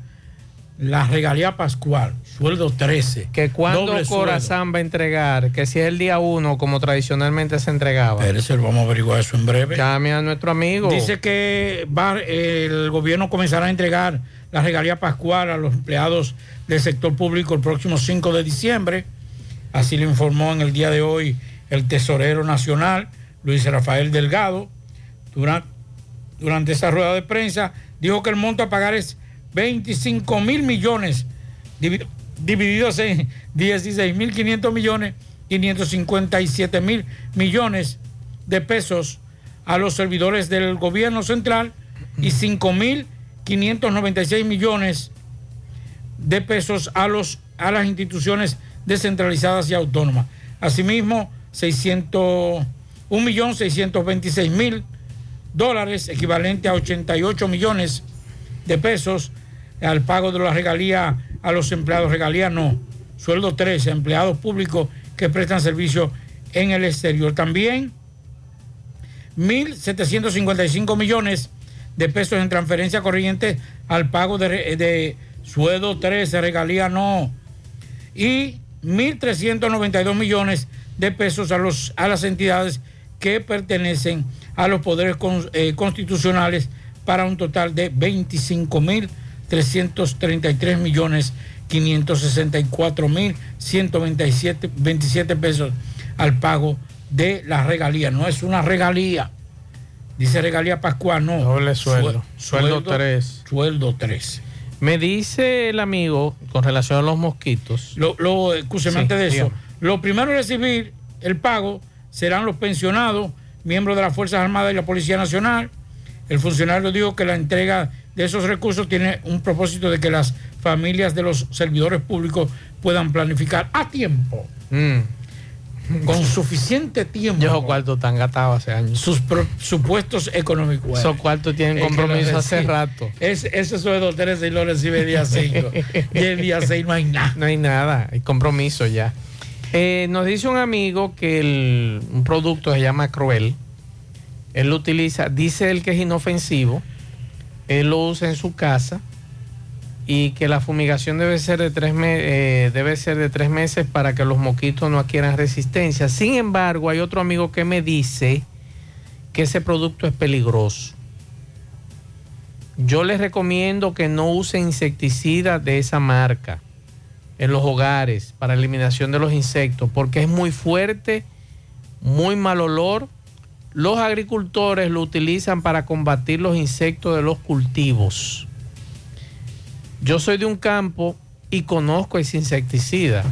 la regalía pascual, sueldo 13. Que sueldo. Corazán va a entregar, que si es el día uno, como tradicionalmente se entregaba. Espérese, vamos a averiguar eso en breve. Llame a nuestro amigo. Dice que va- el gobierno comenzará a entregar la regalía pascual a los empleados del sector público el próximo 5 de diciembre. Así lo informó en el día de hoy el tesorero nacional, Luis Rafael Delgado. Durante, esa rueda de prensa, dijo que el monto a pagar es 25 mil millones, divi- divididos en 16 mil 500 millones, 557 mil millones de pesos a los servidores del gobierno central y 5 mil 596 millones de pesos a, los, a las instituciones descentralizadas y autónomas. Asimismo, 600, 1.626.000 dólares, equivalente a 88 millones de pesos, al pago de la regalía a los empleados. Regalía no, sueldo 13, empleados públicos que prestan servicio en el exterior. También 1.755 millones de pesos en transferencia corriente al pago de, de sueldo 13, regalía no. Y 1.392 millones de pesos a, los, a las entidades que pertenecen a los poderes con- eh, constitucionales para un total de 25.333 millones 564 mil 127 27 pesos al pago de la regalía. No es una regalía. Dice regalía pascual, no. Doble sueldo. Sue- Sueldo 3. Sueldo 3. Me dice el amigo con relación a los mosquitos. Lo, lo, escúcheme, Sí, antes de eso, lo primero en recibir el pago serán los pensionados, miembros de las Fuerzas Armadas y la Policía Nacional. El funcionario dijo que la entrega de esos recursos tiene un propósito de que las familias de los servidores públicos puedan planificar a tiempo, con suficiente tiempo. Yo esos cuartos están gastados hace años. Sus presupuestos económicos. Esos cuartos tienen compromiso hace rato. Es, ese sueldo 13 y lo recibe día 5. y el día 6 no hay nada. No hay nada, hay compromiso ya. Eh, nos dice un amigo que el- un producto se llama Cruel. Él lo utiliza, dice él que es inofensivo. Él lo usa en su casa y que la fumigación debe ser de tres, eh, debe ser de tres meses para que los mosquitos no adquieran resistencia. Sin embargo, hay otro amigo que me dice que ese producto es peligroso. Yo les recomiendo que no usen insecticida de esa marca en los hogares para eliminación de los insectos porque es muy fuerte, muy mal olor. Los agricultores lo utilizan para combatir los insectos de los cultivos. Yo soy de un campo y conozco ese insecticida.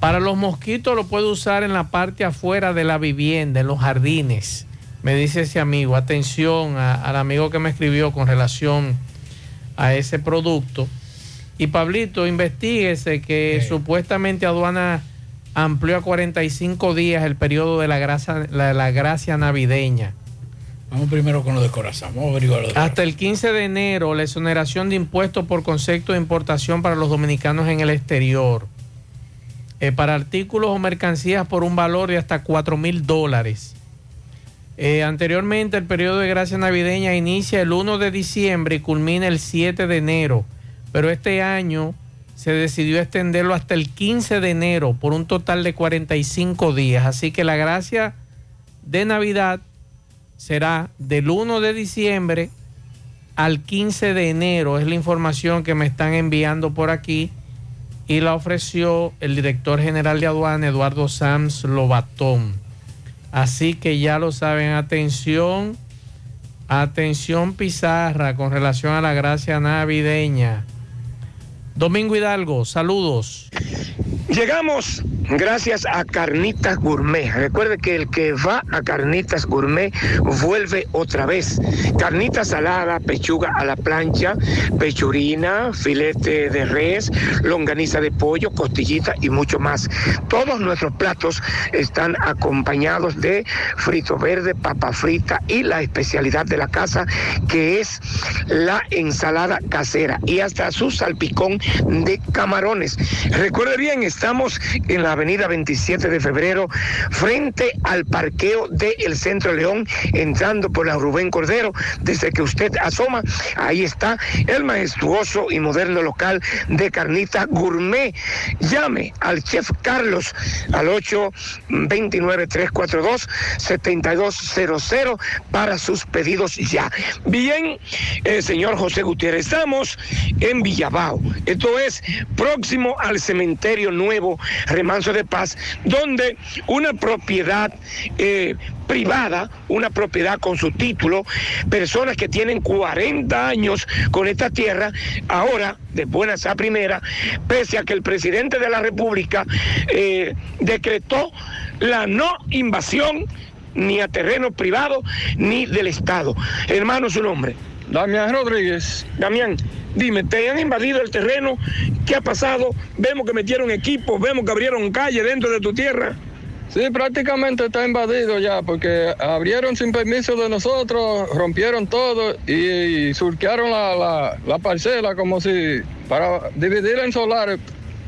Para los mosquitos lo puedo usar en la parte afuera de la vivienda, en los jardines. Me dice ese amigo, atención a- al amigo que me escribió con relación a ese producto. Y Pablito, investiguese que supuestamente aduana amplió a 45 días el periodo de la gracia, la, la gracia navideña. Vamos primero con lo de corazón. Vamos a lo de Hasta el 15 de enero, la exoneración de impuestos por concepto de importación para los dominicanos en el exterior. Eh, para artículos o mercancías por un valor de hasta 4 mil dólares. Eh, anteriormente, el periodo de gracia navideña inicia el 1 de diciembre y culmina el 7 de enero. Pero este año se decidió extenderlo hasta el 15 de enero por un total de 45 días. Así que la gracia de Navidad será del 1 de diciembre al 15 de enero. Es la información que me están enviando por aquí y la ofreció el director general de aduana, Eduardo Sams Lobatón. Así que ya lo saben, atención, atención Pizarra con relación a la gracia navideña. Domingo Hidalgo, saludos. Llegamos gracias a Carnitas Gourmet. Recuerde que el que va a Carnitas Gourmet vuelve otra vez. Carnita salada, pechuga a la plancha, pechurina, filete de res, longaniza de pollo, costillita y mucho más. Todos nuestros platos están acompañados de frito verde, papa frita y la especialidad de la casa que es la ensalada casera y hasta su salpicón de camarones. Recuerde bien, estamos en la avenida 27 de febrero frente al parqueo del Centro León, entrando por la Rubén Cordero. Desde que usted asoma, ahí está el majestuoso y moderno local de carnita gourmet. Llame al chef Carlos al 829-342-7200 para sus pedidos ya. Bien, eh, señor José Gutiérrez, estamos en Villabao. Esto es próximo al cementerio nuevo Remanso de Paz, donde una propiedad eh, privada, una propiedad con su título, personas que tienen 40 años con esta tierra, ahora, de buenas a primera, pese a que el presidente de la República eh, decretó la no invasión ni a terreno privado ni del Estado. Hermano, su nombre. Damián Rodríguez. Damián, dime, ¿te han invadido el terreno? ¿Qué ha pasado? Vemos que metieron equipos, vemos que abrieron calle dentro de tu tierra. Sí, prácticamente está invadido ya, porque abrieron sin permiso de nosotros, rompieron todo y, surquearon la, la, la parcela como si para dividirla en solares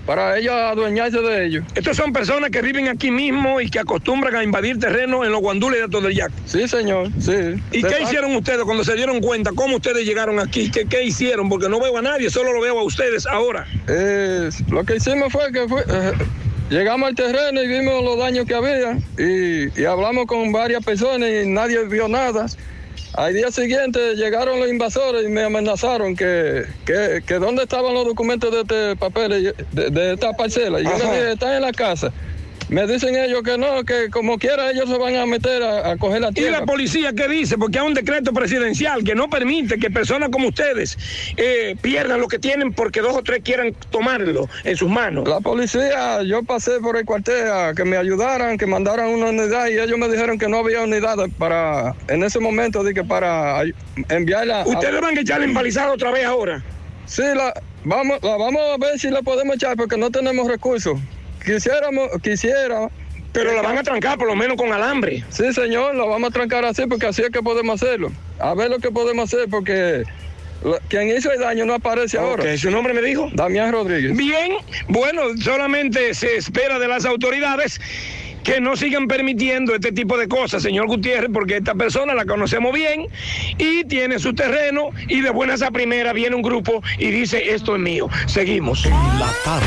para ellos adueñarse de ellos. Estos son personas que viven aquí mismo y que acostumbran a invadir terreno en los guandules de Todellac. Sí, señor, sí. ¿Y qué hicieron ustedes cuando se dieron cuenta? ¿Cómo ustedes llegaron aquí? ¿Qué, qué hicieron? Porque no veo a nadie, solo lo veo a ustedes ahora. Eh, lo que hicimos fue que fue, eh, llegamos al terreno y vimos los daños que había y, y hablamos con varias personas y nadie vio nada. Al día siguiente llegaron los invasores y me amenazaron que, que, que dónde estaban los documentos de este papel, de, de esta parcela. Y yo les dije, están en la casa. Me dicen ellos que no, que como quiera ellos se van a meter a, a coger la ¿Y tierra. la policía qué dice? Porque hay un decreto presidencial que no permite que personas como ustedes eh, pierdan lo que tienen porque dos o tres quieran tomarlo en sus manos. La policía, yo pasé por el cuartel a que me ayudaran, que mandaran una unidad y ellos me dijeron que no había unidad para, en ese momento, dije para ay- enviarla. a- ¿Ustedes van a echarle empalizada otra vez ahora? Sí, la vamos, la vamos a ver si la podemos echar porque no tenemos recursos. Quisiéramos, quisiera. Pero la van a trancar por lo menos con alambre. Sí, señor, la vamos a trancar así porque así es que podemos hacerlo. A ver lo que podemos hacer porque quien hizo el daño no aparece ahora. Ok, ¿su nombre me dijo? Damián Rodríguez. Bien, bueno, solamente se espera de las autoridades que no sigan permitiendo este tipo de cosas, señor Gutiérrez, porque esta persona la conocemos bien y tiene su terreno y de buenas a primera viene un grupo y dice esto es mío. Seguimos. La tarde,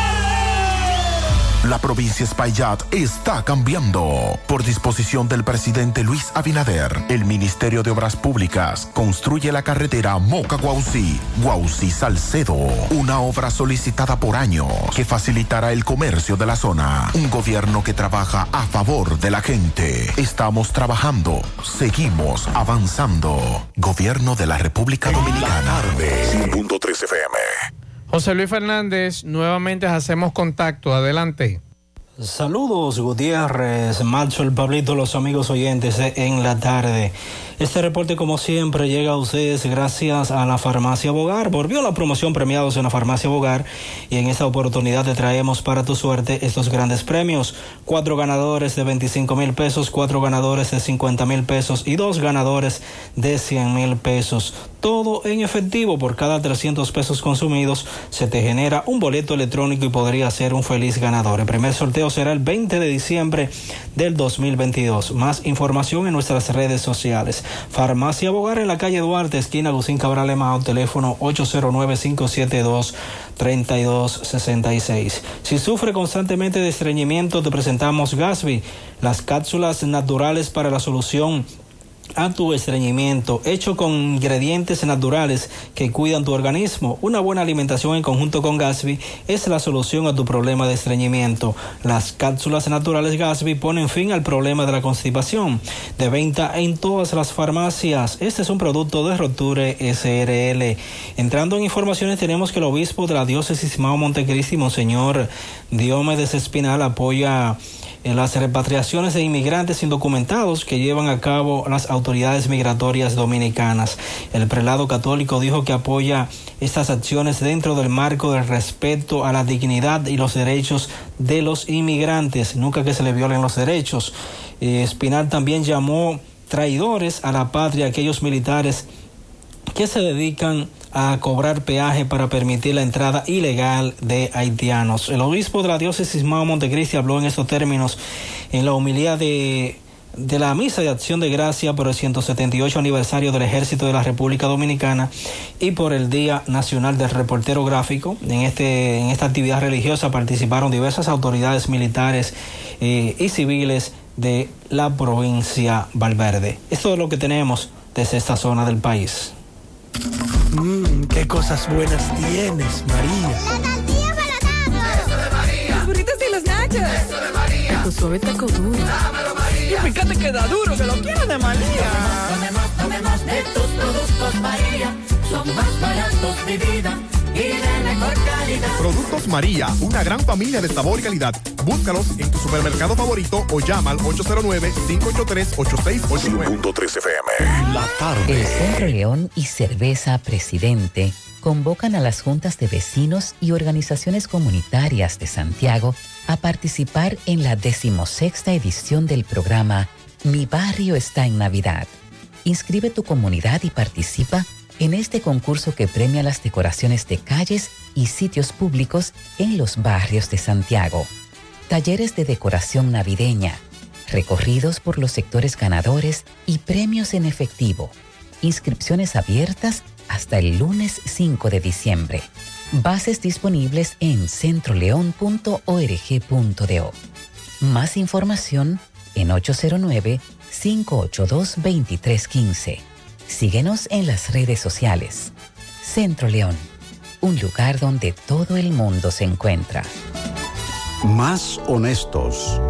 La provincia Espaillat está cambiando. Por disposición del presidente Luis Abinader, el Ministerio de Obras Públicas construye la carretera Moca-Guausi, Guausi-Salcedo, una obra solicitada por años que facilitará el comercio de la zona. Un gobierno que trabaja a favor de la gente. Estamos trabajando, seguimos avanzando. Gobierno de la República Dominicana. 100.3 FM. José Luis Fernández, nuevamente hacemos contacto. Adelante. Saludos Gutiérrez, Macho, el Pablito, los amigos oyentes en la tarde. Este reporte, como siempre, llega a ustedes gracias a la Farmacia Bogar. Volvió la promoción premiados en la Farmacia Bogar y en esta oportunidad te traemos para tu suerte estos grandes premios. Cuatro ganadores de 25 mil pesos, cuatro ganadores de 50 mil pesos y dos ganadores de 100 mil pesos. Todo en efectivo por cada 300 pesos consumidos se te genera un boleto electrónico y podría ser un feliz ganador. El primer sorteo será el 20 de diciembre del 2022. Más información en nuestras redes sociales. Farmacia Bogar en la calle Duarte, esquina Lucín Cabral Emao, teléfono 809-572-3266. Si sufre constantemente de estreñimiento, te presentamos Gasby, las cápsulas naturales para la solución a tu estreñimiento, hecho con ingredientes naturales que cuidan tu organismo. Una buena alimentación en conjunto con Gasby es la solución a tu problema de estreñimiento. Las cápsulas naturales Gasby ponen fin al problema de la constipación. De venta en todas las farmacias. Este es un producto de Roture SRL. Entrando en informaciones, tenemos que el obispo de la diócesis Mao Montecristi, Monseñor Diomedes Espinal, apoya en las repatriaciones de inmigrantes indocumentados que llevan a cabo las autoridades migratorias dominicanas. El prelado católico dijo que apoya estas acciones dentro del marco del respeto a la dignidad y los derechos de los inmigrantes, nunca que se le violen los derechos. Eh, Espinal también llamó traidores a la patria aquellos militares que se dedican a cobrar peaje para permitir la entrada ilegal de haitianos. El obispo de la diócesis Mao Montecristi habló en estos términos en la homilía de de la misa de acción de gracia por el 178 aniversario del Ejército de la República Dominicana y por el Día Nacional del Reportero Gráfico. En, este, en esta actividad religiosa participaron diversas autoridades militares eh, y civiles de la provincia Valverde. Esto es lo que tenemos desde esta zona del país. Mmm, qué cosas buenas tienes, María. La tortilla para Eso de María. Los burritos y los nachos. Eso de María. Tu suave taco duro. Dámelo, María. Y fíjate que da duro, que lo quiero de María. Tomemos, tomemos de tus productos, María. Son más baratos de vida y de mejor calidad. Productos María, una gran familia de sabor y calidad. Búscalos en tu supermercado favorito o llama al 809-583-8689. 1.3 FM. La El tarde. Centro León y Cerveza Presidente convocan a las juntas de vecinos y organizaciones comunitarias de Santiago a participar en la decimosexta edición del programa Mi Barrio está en Navidad. Inscribe tu comunidad y participa en este concurso que premia las decoraciones de calles y sitios públicos en los barrios de Santiago. Talleres de decoración navideña, recorridos por los sectores ganadores y premios en efectivo. Inscripciones abiertas hasta el lunes 5 de diciembre. Bases disponibles en centroleón.org.do. Más información en 809-582-2315. Síguenos en las redes sociales. Centro León, un lugar donde todo el mundo se encuentra. Más honestos.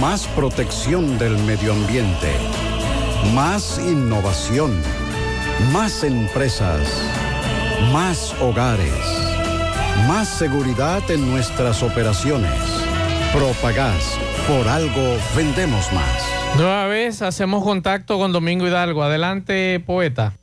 Más protección del medio ambiente. Más innovación. Más empresas. Más hogares. Más seguridad en nuestras operaciones. Propagás. Por algo vendemos más. Nueva vez hacemos contacto con Domingo Hidalgo. Adelante, poeta.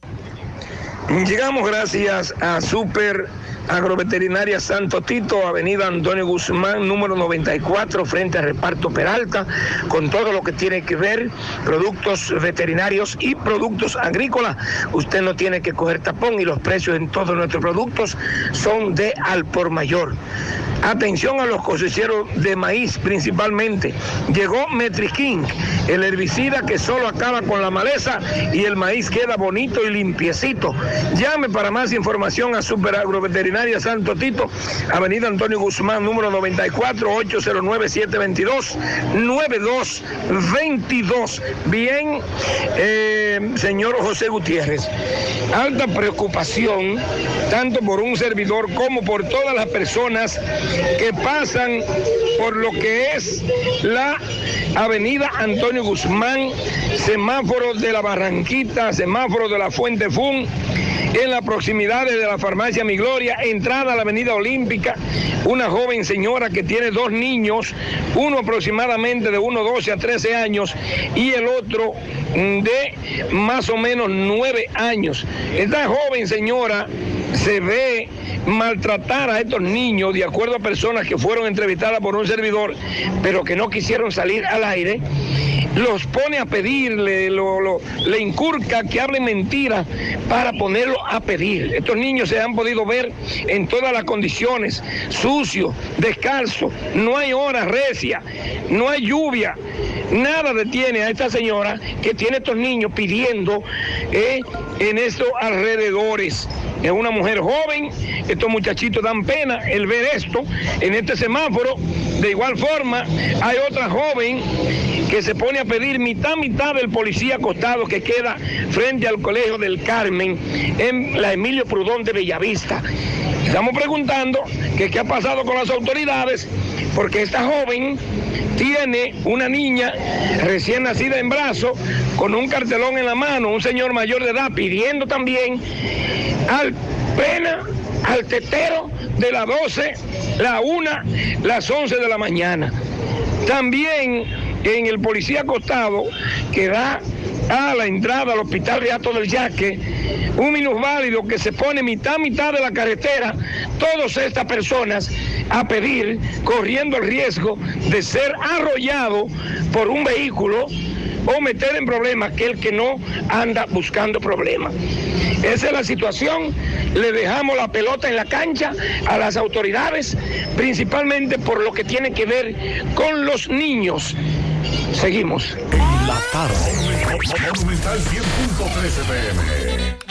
Llegamos gracias a Super Agroveterinaria Santo Tito, Avenida Antonio Guzmán, número 94, frente a Reparto Peralta, con todo lo que tiene que ver productos veterinarios y productos agrícolas. Usted no tiene que coger tapón y los precios en todos nuestros productos son de al por mayor. Atención a los cosecheros de maíz principalmente. Llegó Metriquín, el herbicida que solo acaba con la maleza y el maíz queda bonito y limpiecito. Llame para más información a Super Agroveterinaria Santo Tito, Avenida Antonio Guzmán, número 94, 809-722-9222. Bien, eh, señor José Gutiérrez, alta preocupación, tanto por un servidor como por todas las personas que pasan por lo que es la Avenida Antonio Guzmán, semáforo de la Barranquita, semáforo de la Fuente Fun en la proximidad de la farmacia Mi Gloria, entrada a la avenida Olímpica, una joven señora que tiene dos niños, uno aproximadamente de 1, 12 a 13 años y el otro de más o menos 9 años. Esta joven señora se ve maltratar a estos niños de acuerdo a personas que fueron entrevistadas por un servidor, pero que no quisieron salir al aire los pone a pedirle, lo, lo- le incurca que hablen mentiras para ponerlo a pedir. Estos niños se han podido ver en todas las condiciones, sucios, descalzos, no hay horas recia, no hay lluvia, nada detiene a esta señora que tiene estos niños pidiendo eh, en estos alrededores. Es una mujer joven, estos muchachitos dan pena el ver esto en este semáforo. De igual forma, hay otra joven que se pone a pedir mitad, mitad del policía acostado que queda frente al Colegio del Carmen en la Emilio Prudón de Bellavista. Estamos preguntando que qué ha pasado con las autoridades, porque esta joven tiene una niña recién nacida en brazo, con un cartelón en la mano, un señor mayor de edad pidiendo también al pena, al tetero de las 12, la 1, las 11 de la mañana. También en el policía acostado que da a la entrada al hospital Reato del Yaque, un minusválido que se pone mitad mitad de la carretera, todas estas personas a pedir, corriendo el riesgo de ser arrollado por un vehículo o meter en problemas que el que no anda buscando problemas. Esa es la situación. Le dejamos la pelota en la cancha a las autoridades, principalmente por lo que tiene que ver con los niños. Seguimos. La tarde. Monumental 100.13 pm.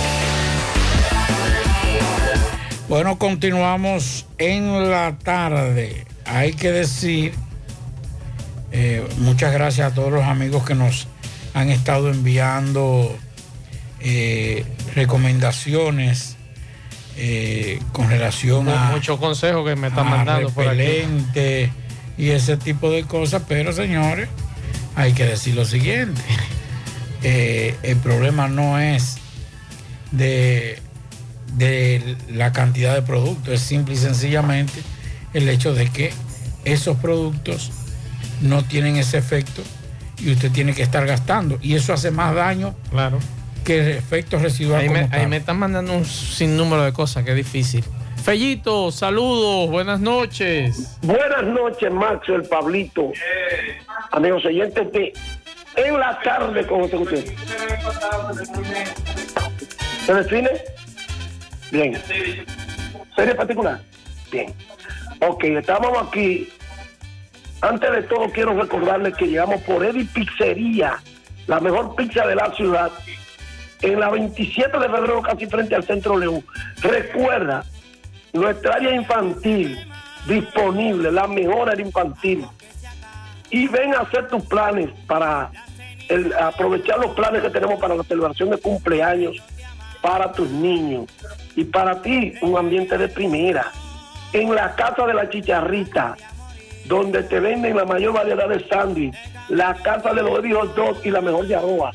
Bueno, continuamos en la tarde. Hay que decir, eh, muchas gracias a todos los amigos que nos han estado enviando eh, recomendaciones eh, con relación a muchos consejos que me están mandando por aquí. y ese tipo de cosas, pero señores, hay que decir lo siguiente. El problema no es de, de la cantidad de productos, es simple y sencillamente el hecho de que esos productos no tienen ese efecto y usted tiene que estar gastando. Y eso hace más daño claro. que el efecto residual. Ahí me, ahí están mandando un sinnúmero de cosas que es difícil. Fellito, saludos, buenas noches. Buenas noches, Macho, el Pablito. Amigos oyentes de En la tarde con Gutiérrez. ¿Se define? Bien. ¿Serie particular? Bien. Ok, estamos aquí. Antes de todo, quiero recordarles que llegamos por Eddie Pizzería, la mejor pizza de la ciudad, en la 27 de febrero, casi frente al Centro León. Recuerda, nuestra área infantil disponible, la mejor área infantil. y ven a hacer tus planes para el- aprovechar los planes que tenemos para la celebración de cumpleaños para tus niños y para ti un ambiente de primera. En la casa de la chicharrita, donde te venden la mayor variedad de sándwich, la casa de los Hot Dog y la mejor de Aroa.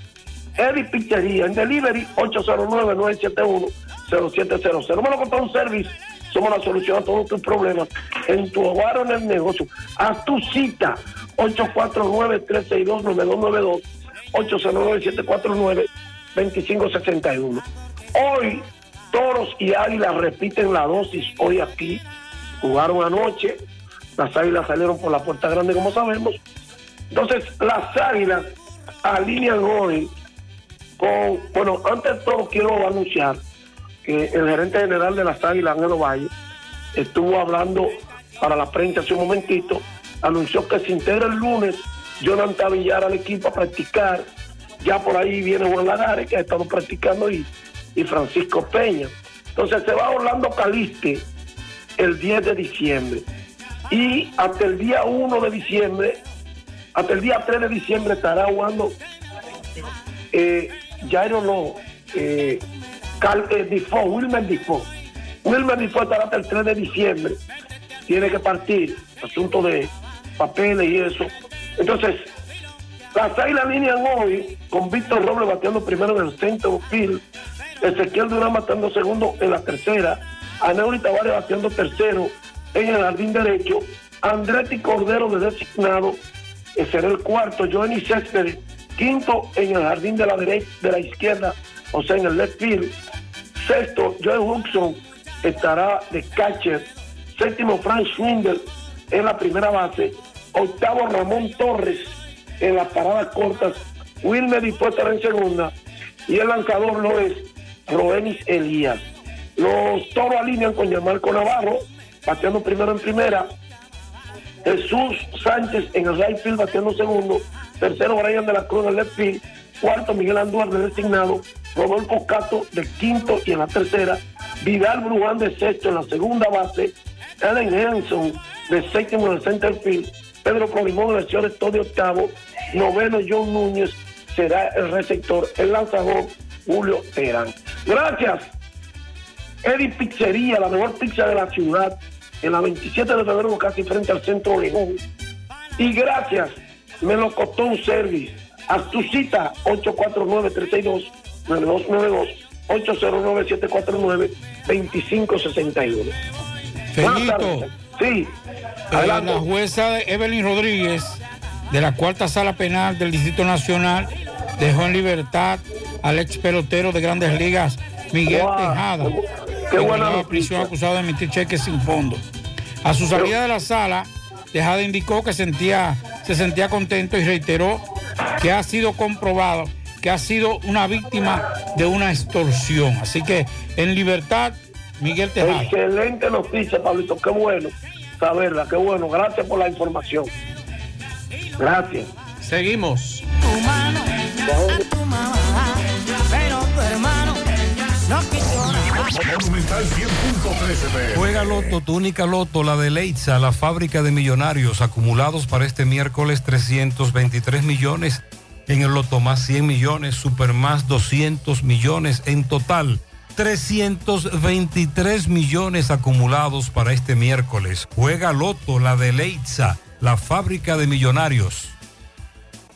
Eddie Pizzería, en delivery 809-971-0700. Número con un service, somos la solución a todos tus problemas en tu hogar o en el negocio. Haz tu cita 849-362-9292, 809-749-2561. Hoy, Toros y Águilas repiten la dosis hoy aquí. Jugaron anoche, las Águilas salieron por la puerta grande como sabemos. Entonces, las Águilas alinean hoy con, bueno, antes de todo quiero anunciar que el gerente general de las Águilas, Ángelo Valle, estuvo hablando para la prensa hace un momentito, anunció que se integra el lunes Jonathan Villar al equipo a practicar, ya por ahí viene Juan Lagares que ha estado practicando y, y Francisco Peña. Entonces se va Orlando Caliste el 10 de diciembre y hasta el día 1 de diciembre, hasta el día 3 de diciembre estará jugando eh, Jairo no, eh, Cal, eh, Difo, Wilmer Difo. Wilmer Difo estará hasta el 3 de diciembre. Tiene que partir, asunto de papeles y eso. Entonces, las águilas alinean hoy con Víctor Robles bateando primero en el centro field, Ezequiel Durán bateando segundo en la tercera, Aneuri Tavares bateando tercero en el jardín derecho, Andretti Cordero de designado, será el cuarto, Johnny Céspedes quinto en el jardín de la derecha, de la izquierda, o sea, en el left field. Sexto, Joe Huxon estará de catcher. Séptimo, Frank Schwindel en la primera base. Octavo, Ramón Torres en las paradas cortas. Wilmer Dispuesto estará en segunda. Y el lanzador lo es Roenis Elías. Los toros alinean con Yamarco Navarro, bateando primero en primera. Jesús Sánchez en el right field bateando segundo, tercero Brian de la Cruz en el left field, cuarto Miguel Andújar de designado, Rodolfo Cato de quinto y en la tercera, Vidal Bruján de sexto en la segunda base, Ellen Hanson de séptimo en el center field, Pedro Colimón en el shortstop de octavo, noveno John Núñez será el receptor, el lanzador Julio Terán. Gracias. Eddie Pizzería, la mejor pizza de la ciudad, en la 27 de febrero, casi frente al centro León. Y gracias, Melocotón Service. Haz tu cita 849-362-9292, 809-749-2561. Buenas tardes. Sí, la jueza Evelyn Rodríguez de la cuarta sala penal del Distrito Nacional dejó en libertad al ex pelotero de Grandes Ligas Miguel Wow. Tejada, Qué que buena prisión acusado de emitir cheques sin fondo. A su salida de la sala, Tejada indicó que sentía, se sentía contento y reiteró que ha sido comprobado que ha sido una víctima de una extorsión. Así que en libertad, Miguel Tejada. Excelente noticia, Pablito. Qué bueno saberla, qué bueno. Gracias por la información. Gracias. Seguimos. Pero tu hermano no quiso nada. Monumental 100.13 Juega Loto, tu única Loto, la de Leitza, la fábrica de millonarios, acumulados para este miércoles 323 millones. En el Loto más 100 millones, Super más 200 millones. En total, 323 millones acumulados para este miércoles. Juega Loto, la de Leitza, la fábrica de millonarios.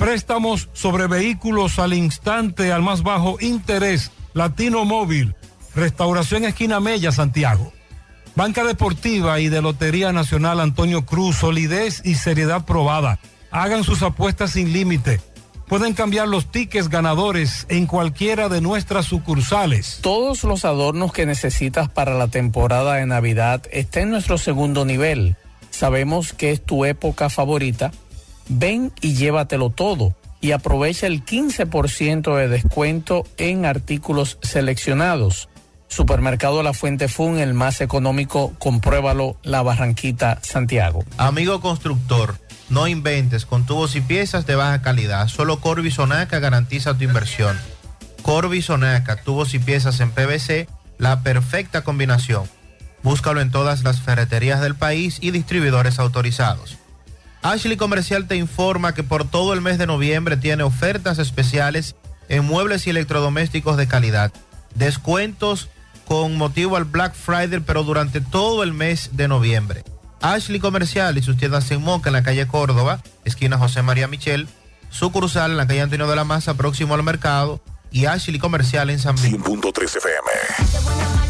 Préstamos sobre vehículos al instante, al más bajo interés. Latino Móvil. Restauración Esquina Mella, Santiago. Banca Deportiva y de Lotería Nacional Antonio Cruz. Solidez y seriedad probada. Hagan sus apuestas sin límite. Pueden cambiar los tickets ganadores en cualquiera de nuestras sucursales. Todos los adornos que necesitas para la temporada de Navidad están en nuestro segundo nivel. Sabemos que es tu época favorita Ven y llévatelo todo y aprovecha el 15% de descuento en artículos seleccionados. Supermercado La Fuente Fun, el más económico, compruébalo, La Barranquita, Santiago. Amigo constructor, no inventes con tubos y piezas de baja calidad. Solo Corby Sonaca garantiza tu inversión. Corby Sonaca, tubos y piezas en PVC, la perfecta combinación. Búscalo en todas las ferreterías del país y distribuidores autorizados. Ashley Comercial te informa que por todo el mes de noviembre tiene ofertas especiales en muebles y electrodomésticos de calidad. Descuentos con motivo al Black Friday, pero durante todo el mes de noviembre. Ashley Comercial y sus tiendas en Moca en la calle Córdoba, esquina José María Michel, sucursal en la calle Antonio de la Maza, próximo al mercado, y Ashley Comercial en San Miguel. 100.3 FM.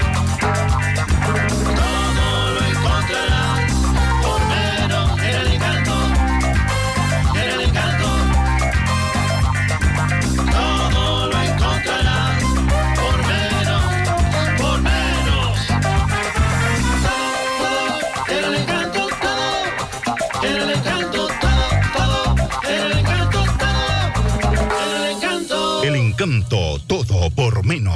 Todo por menos.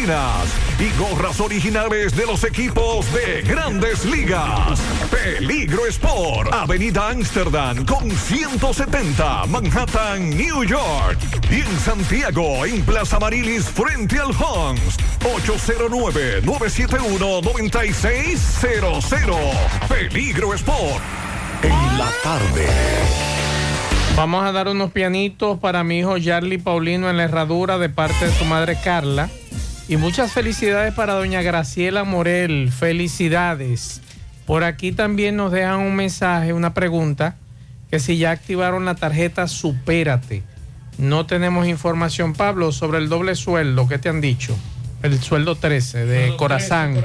y gorras originales de los equipos de grandes ligas. Peligro Sport, Avenida Amsterdam con 170, Manhattan, New York. Y en Santiago, en Plaza Marilis, frente al Hans, 809-971-9600. Peligro Sport. En la tarde. Vamos a dar unos pianitos para mi hijo Charlie Paulino en la herradura de parte de su madre Carla. Y muchas felicidades para doña Graciela Morel. Felicidades. Por aquí también nos dejan un mensaje, una pregunta, que si ya activaron la tarjeta Supérate. No tenemos información, Pablo, sobre el doble sueldo. ¿Qué te han dicho? El sueldo 13 de Corazán.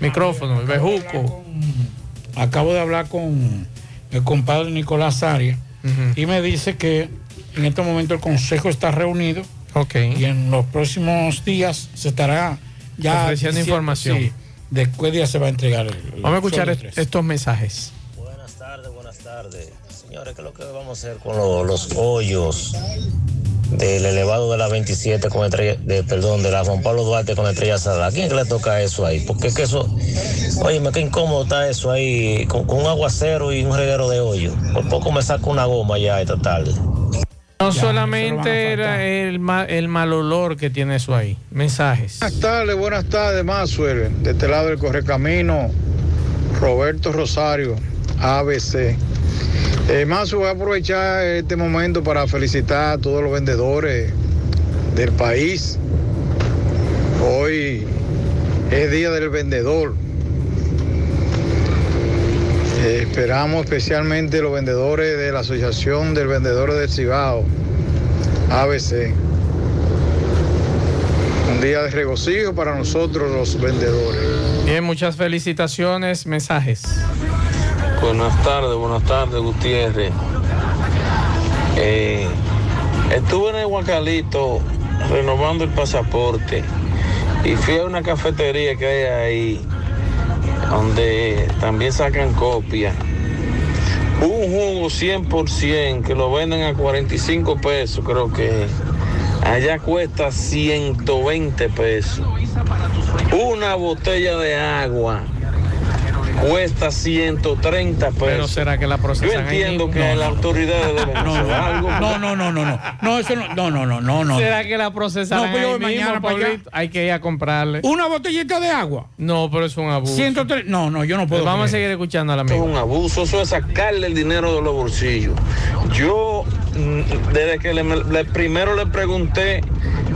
Micrófono, Bejuco. Acabo de hablar con el compadre Nicolás Arias y me dice que en este momento el consejo está reunido y en los próximos días se estará ya Ofreciendo diciendo, información. sí, de qué día se va a entregar el, el Vamos a escuchar sueldo est- 13. estos mensajes. Buenas tardes, buenas tardes. Señores, ¿qué es lo que vamos a hacer con lo- los hoyos del elevado de la 27 con estrella, de, perdón, de la Juan Pablo Duarte con estrella Sada? ¿A quién le toca eso ahí? Porque es que eso, oye, qué incómodo está eso ahí, con, con un aguacero y un reguero de hoyo. Por poco me saco una goma ya esta tarde. No solamente era el, ma- el mal olor que tiene eso ahí. Mensajes. Buenas tardes, buenas tardes, Maxwell. De este lado del Correcamino, Roberto Rosario, ABC. Eh, voy a aprovechar este momento para felicitar a todos los vendedores del país. Hoy es Día del Vendedor. Eh, esperamos especialmente los vendedores de la Asociación del Vendedor del Cibao, ABC. Un día de regocijo para nosotros los vendedores. Bien, muchas felicitaciones. Mensajes. Buenas tardes, buenas tardes, Gutiérrez. Eh, estuve en el Huacalito renovando el pasaporte y fui a una cafetería que hay ahí donde también sacan copia. Un jugo 100% que lo venden a 45 pesos, creo que. Allá cuesta 120 pesos. Una botella de agua cuesta 130 pesos. Pero será que la procesan Yo entiendo que No, las no. autoridades deben No, hacer algo. no, no, no, no, no. No, eso no, no, no, no. ¿Será que la procesarán No, pues yo ahí voy mismo, mañana para allá. Hay que ir a comprarle. Una botellita de agua. No, pero es un abuso. 103. No, no, yo no puedo. Vamos a seguir escuchando a la Eso es un abuso, eso es sacarle el dinero de los bolsillos. Yo, mm, desde que le, le- primero le pregunté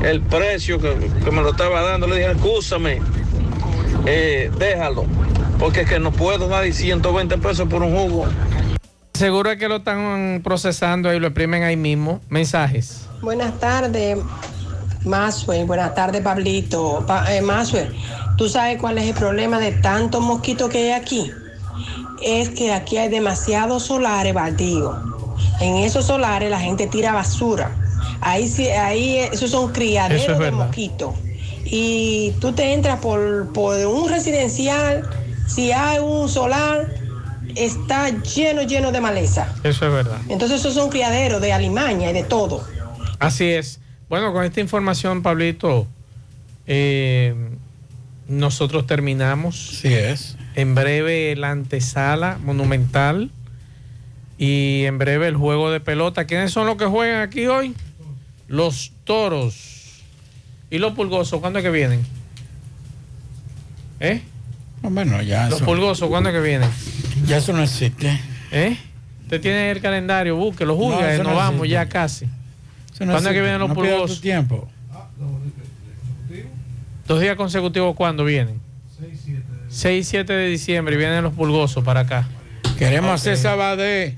el precio que, que me lo estaba dando, le dije, escúchame, eh, déjalo, porque es que no puedo dar 120 pesos por un jugo. Seguro es que lo están procesando y lo exprimen ahí mismo. Mensajes. Buenas tardes, Maswell. Buenas tardes, Pablito. Pa eh, Maswell, ¿tú sabes cuál es el problema de tantos mosquitos que hay aquí? Es que aquí hay demasiados solares baldíos. En esos solares la gente tira basura. Ahí sí, ahí eh, esos son criaderos Eso es de mosquitos. Y tú te entras por, por un residencial, si hay un solar, está lleno, lleno de maleza. Eso es verdad. Entonces esos son criaderos de alimaña y de todo. Así es. Bueno, con esta información, Pablito, eh, nosotros terminamos. Sí es. En breve la antesala monumental y en breve el juego de pelota. ¿Quiénes son los que juegan aquí hoy? Los toros. ¿Y los pulgosos? ¿Cuándo es que vienen? ¿Eh? Bueno, ya Los eso, pulgosos, ¿cuándo es que vienen? ya eso no existe. ¿Eh? Usted tiene el calendario, búsquelo, No, juzgue, eso nos no vamos ya casi. Eso no ¿Cuándo es que vienen los No pulgosos? tiempo. Dos días consecutivos, ¿cuándo vienen? 6 y 7 de diciembre y vienen los pulgosos para acá. Queremos Ok. hacer Sabadé.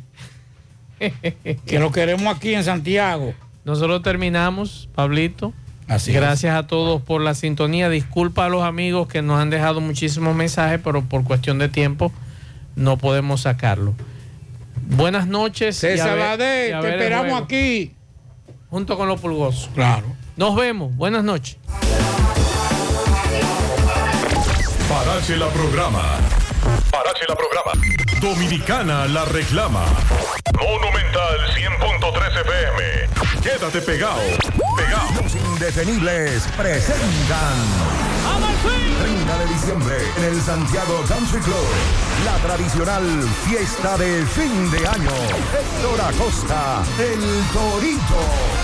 que lo queremos aquí en Santiago. Nosotros terminamos, Pablito. Así es. Gracias a todos por la sintonía. Disculpa a los amigos que nos han dejado muchísimos mensajes, pero por cuestión de tiempo no podemos sacarlo. Buenas noches. y a César ver- Badé, y a te esperamos aquí. Junto con los pulgosos. Claro. Nos vemos. Buenas noches. Parache la programa. Parache la programa. Dominicana la reclama. Monumental 100.13 FM. Quédate pegado. Pegado. Los indetenibles presentan 30 de diciembre en el Santiago Country Club. La tradicional fiesta de fin de año. Héctor Acosta, el Torito.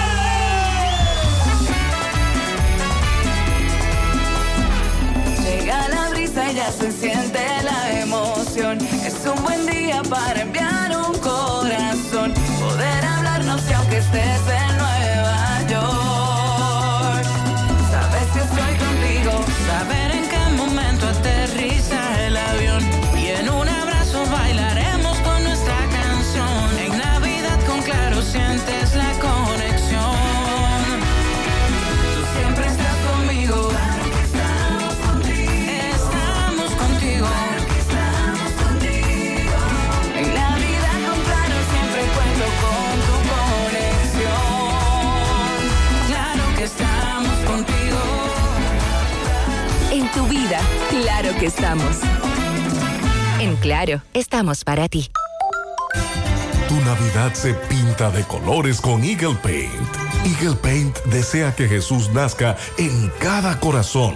estamos. En Claro, estamos para ti. Tu Navidad se pinta de colores con Eagle Paint. Eagle Paint desea que Jesús nazca en cada corazón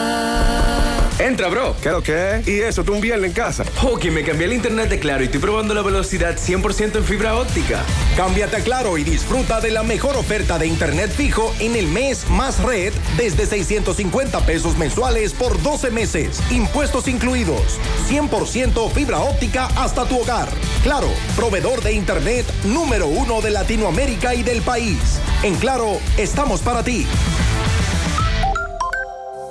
Entra, bro. ¿Qué lo que? ¿Y eso tú un viernes en casa? Ok, me cambié el internet de Claro y estoy probando la velocidad 100% en fibra óptica. Cámbiate a Claro y disfruta de la mejor oferta de internet fijo en el mes más red desde 650 pesos mensuales por 12 meses. Impuestos incluidos. 100% fibra óptica hasta tu hogar. Claro, proveedor de internet número uno de Latinoamérica y del país. En Claro, estamos para ti.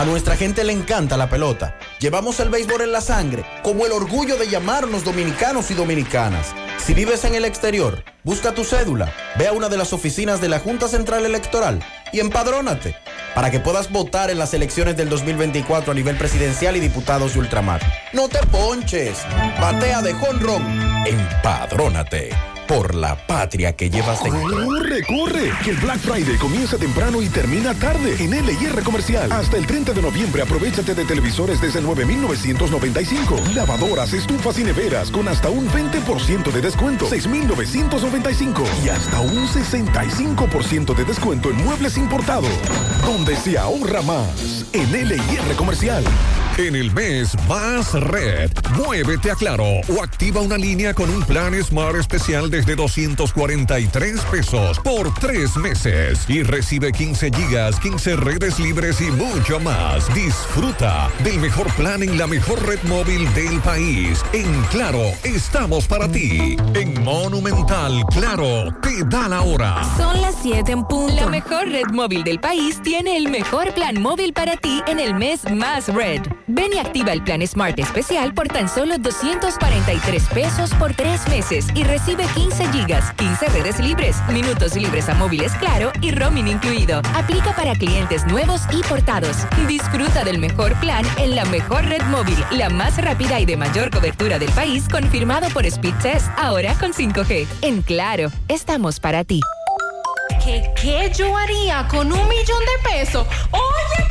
A nuestra gente le encanta la pelota. Llevamos el béisbol en la sangre, como el orgullo de llamarnos dominicanos y dominicanas. Si vives en el exterior, busca tu cédula, ve a una de las oficinas de la Junta Central Electoral y empadrónate para que puedas votar en las elecciones del 2024 a nivel presidencial y diputados de ultramar. No te ponches, batea de jonrón, empadrónate por la patria que llevas dentro. ¡Corre, corre! Que el Black Friday comienza temprano y termina tarde en LIR Comercial. Hasta el 30 de noviembre aprovechate de televisores desde 9,995. Lavadoras, estufas y neveras con hasta un 20% de descuento. 6,995. Y hasta un 65% de descuento en muebles importados. Donde se ahorra más. En LIR Comercial. En el mes Más Red, muévete a Claro o activa una línea con un plan Smart especial desde 243 pesos por tres meses y recibe 15 gigas, 15 redes libres y mucho más. Disfruta del mejor plan en la mejor red móvil del país. En Claro, estamos para ti. En Monumental, Claro, te da la hora. Son las 7 en punto. La mejor red móvil del país tiene el mejor plan móvil para ti en el mes Más Red. Ven y activa el plan Smart especial por tan solo 243 pesos por tres meses y recibe 15 gigas, 15 redes libres, minutos libres a móviles claro y roaming incluido. Aplica para clientes nuevos y portados. Disfruta del mejor plan en la mejor red móvil, la más rápida y de mayor cobertura del país, confirmado por Speed Test, ahora con 5G. En Claro, estamos para ti. ¿Qué, qué yo haría con un millón de pesos? Oye,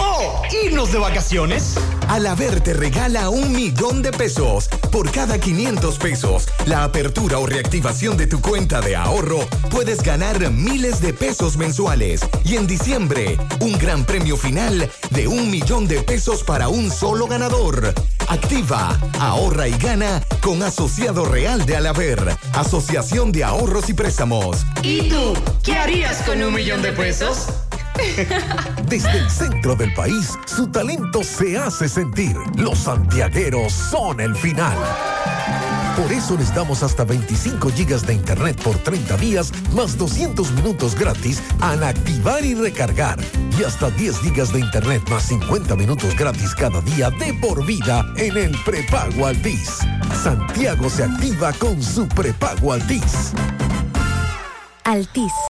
¡Oh! ¿Irnos de vacaciones? Alaber te regala un millón de pesos por cada 500 pesos. La apertura o reactivación de tu cuenta de ahorro puedes ganar miles de pesos mensuales. Y en diciembre, un gran premio final de un millón de pesos para un solo ganador. Activa, ahorra y gana con Asociado Real de Alaber, Asociación de Ahorros y Préstamos. ¿Y tú? ¿Qué harías con un millón de pesos? Desde el centro del país, su talento se hace sentir. Los santiagueros son el final. Por eso les damos hasta 25 gigas de internet por 30 días, más 200 minutos gratis al activar y recargar. Y hasta 10 gigas de internet más 50 minutos gratis cada día de por vida en el prepago Altis. Santiago se activa con su prepago Altis. Altis.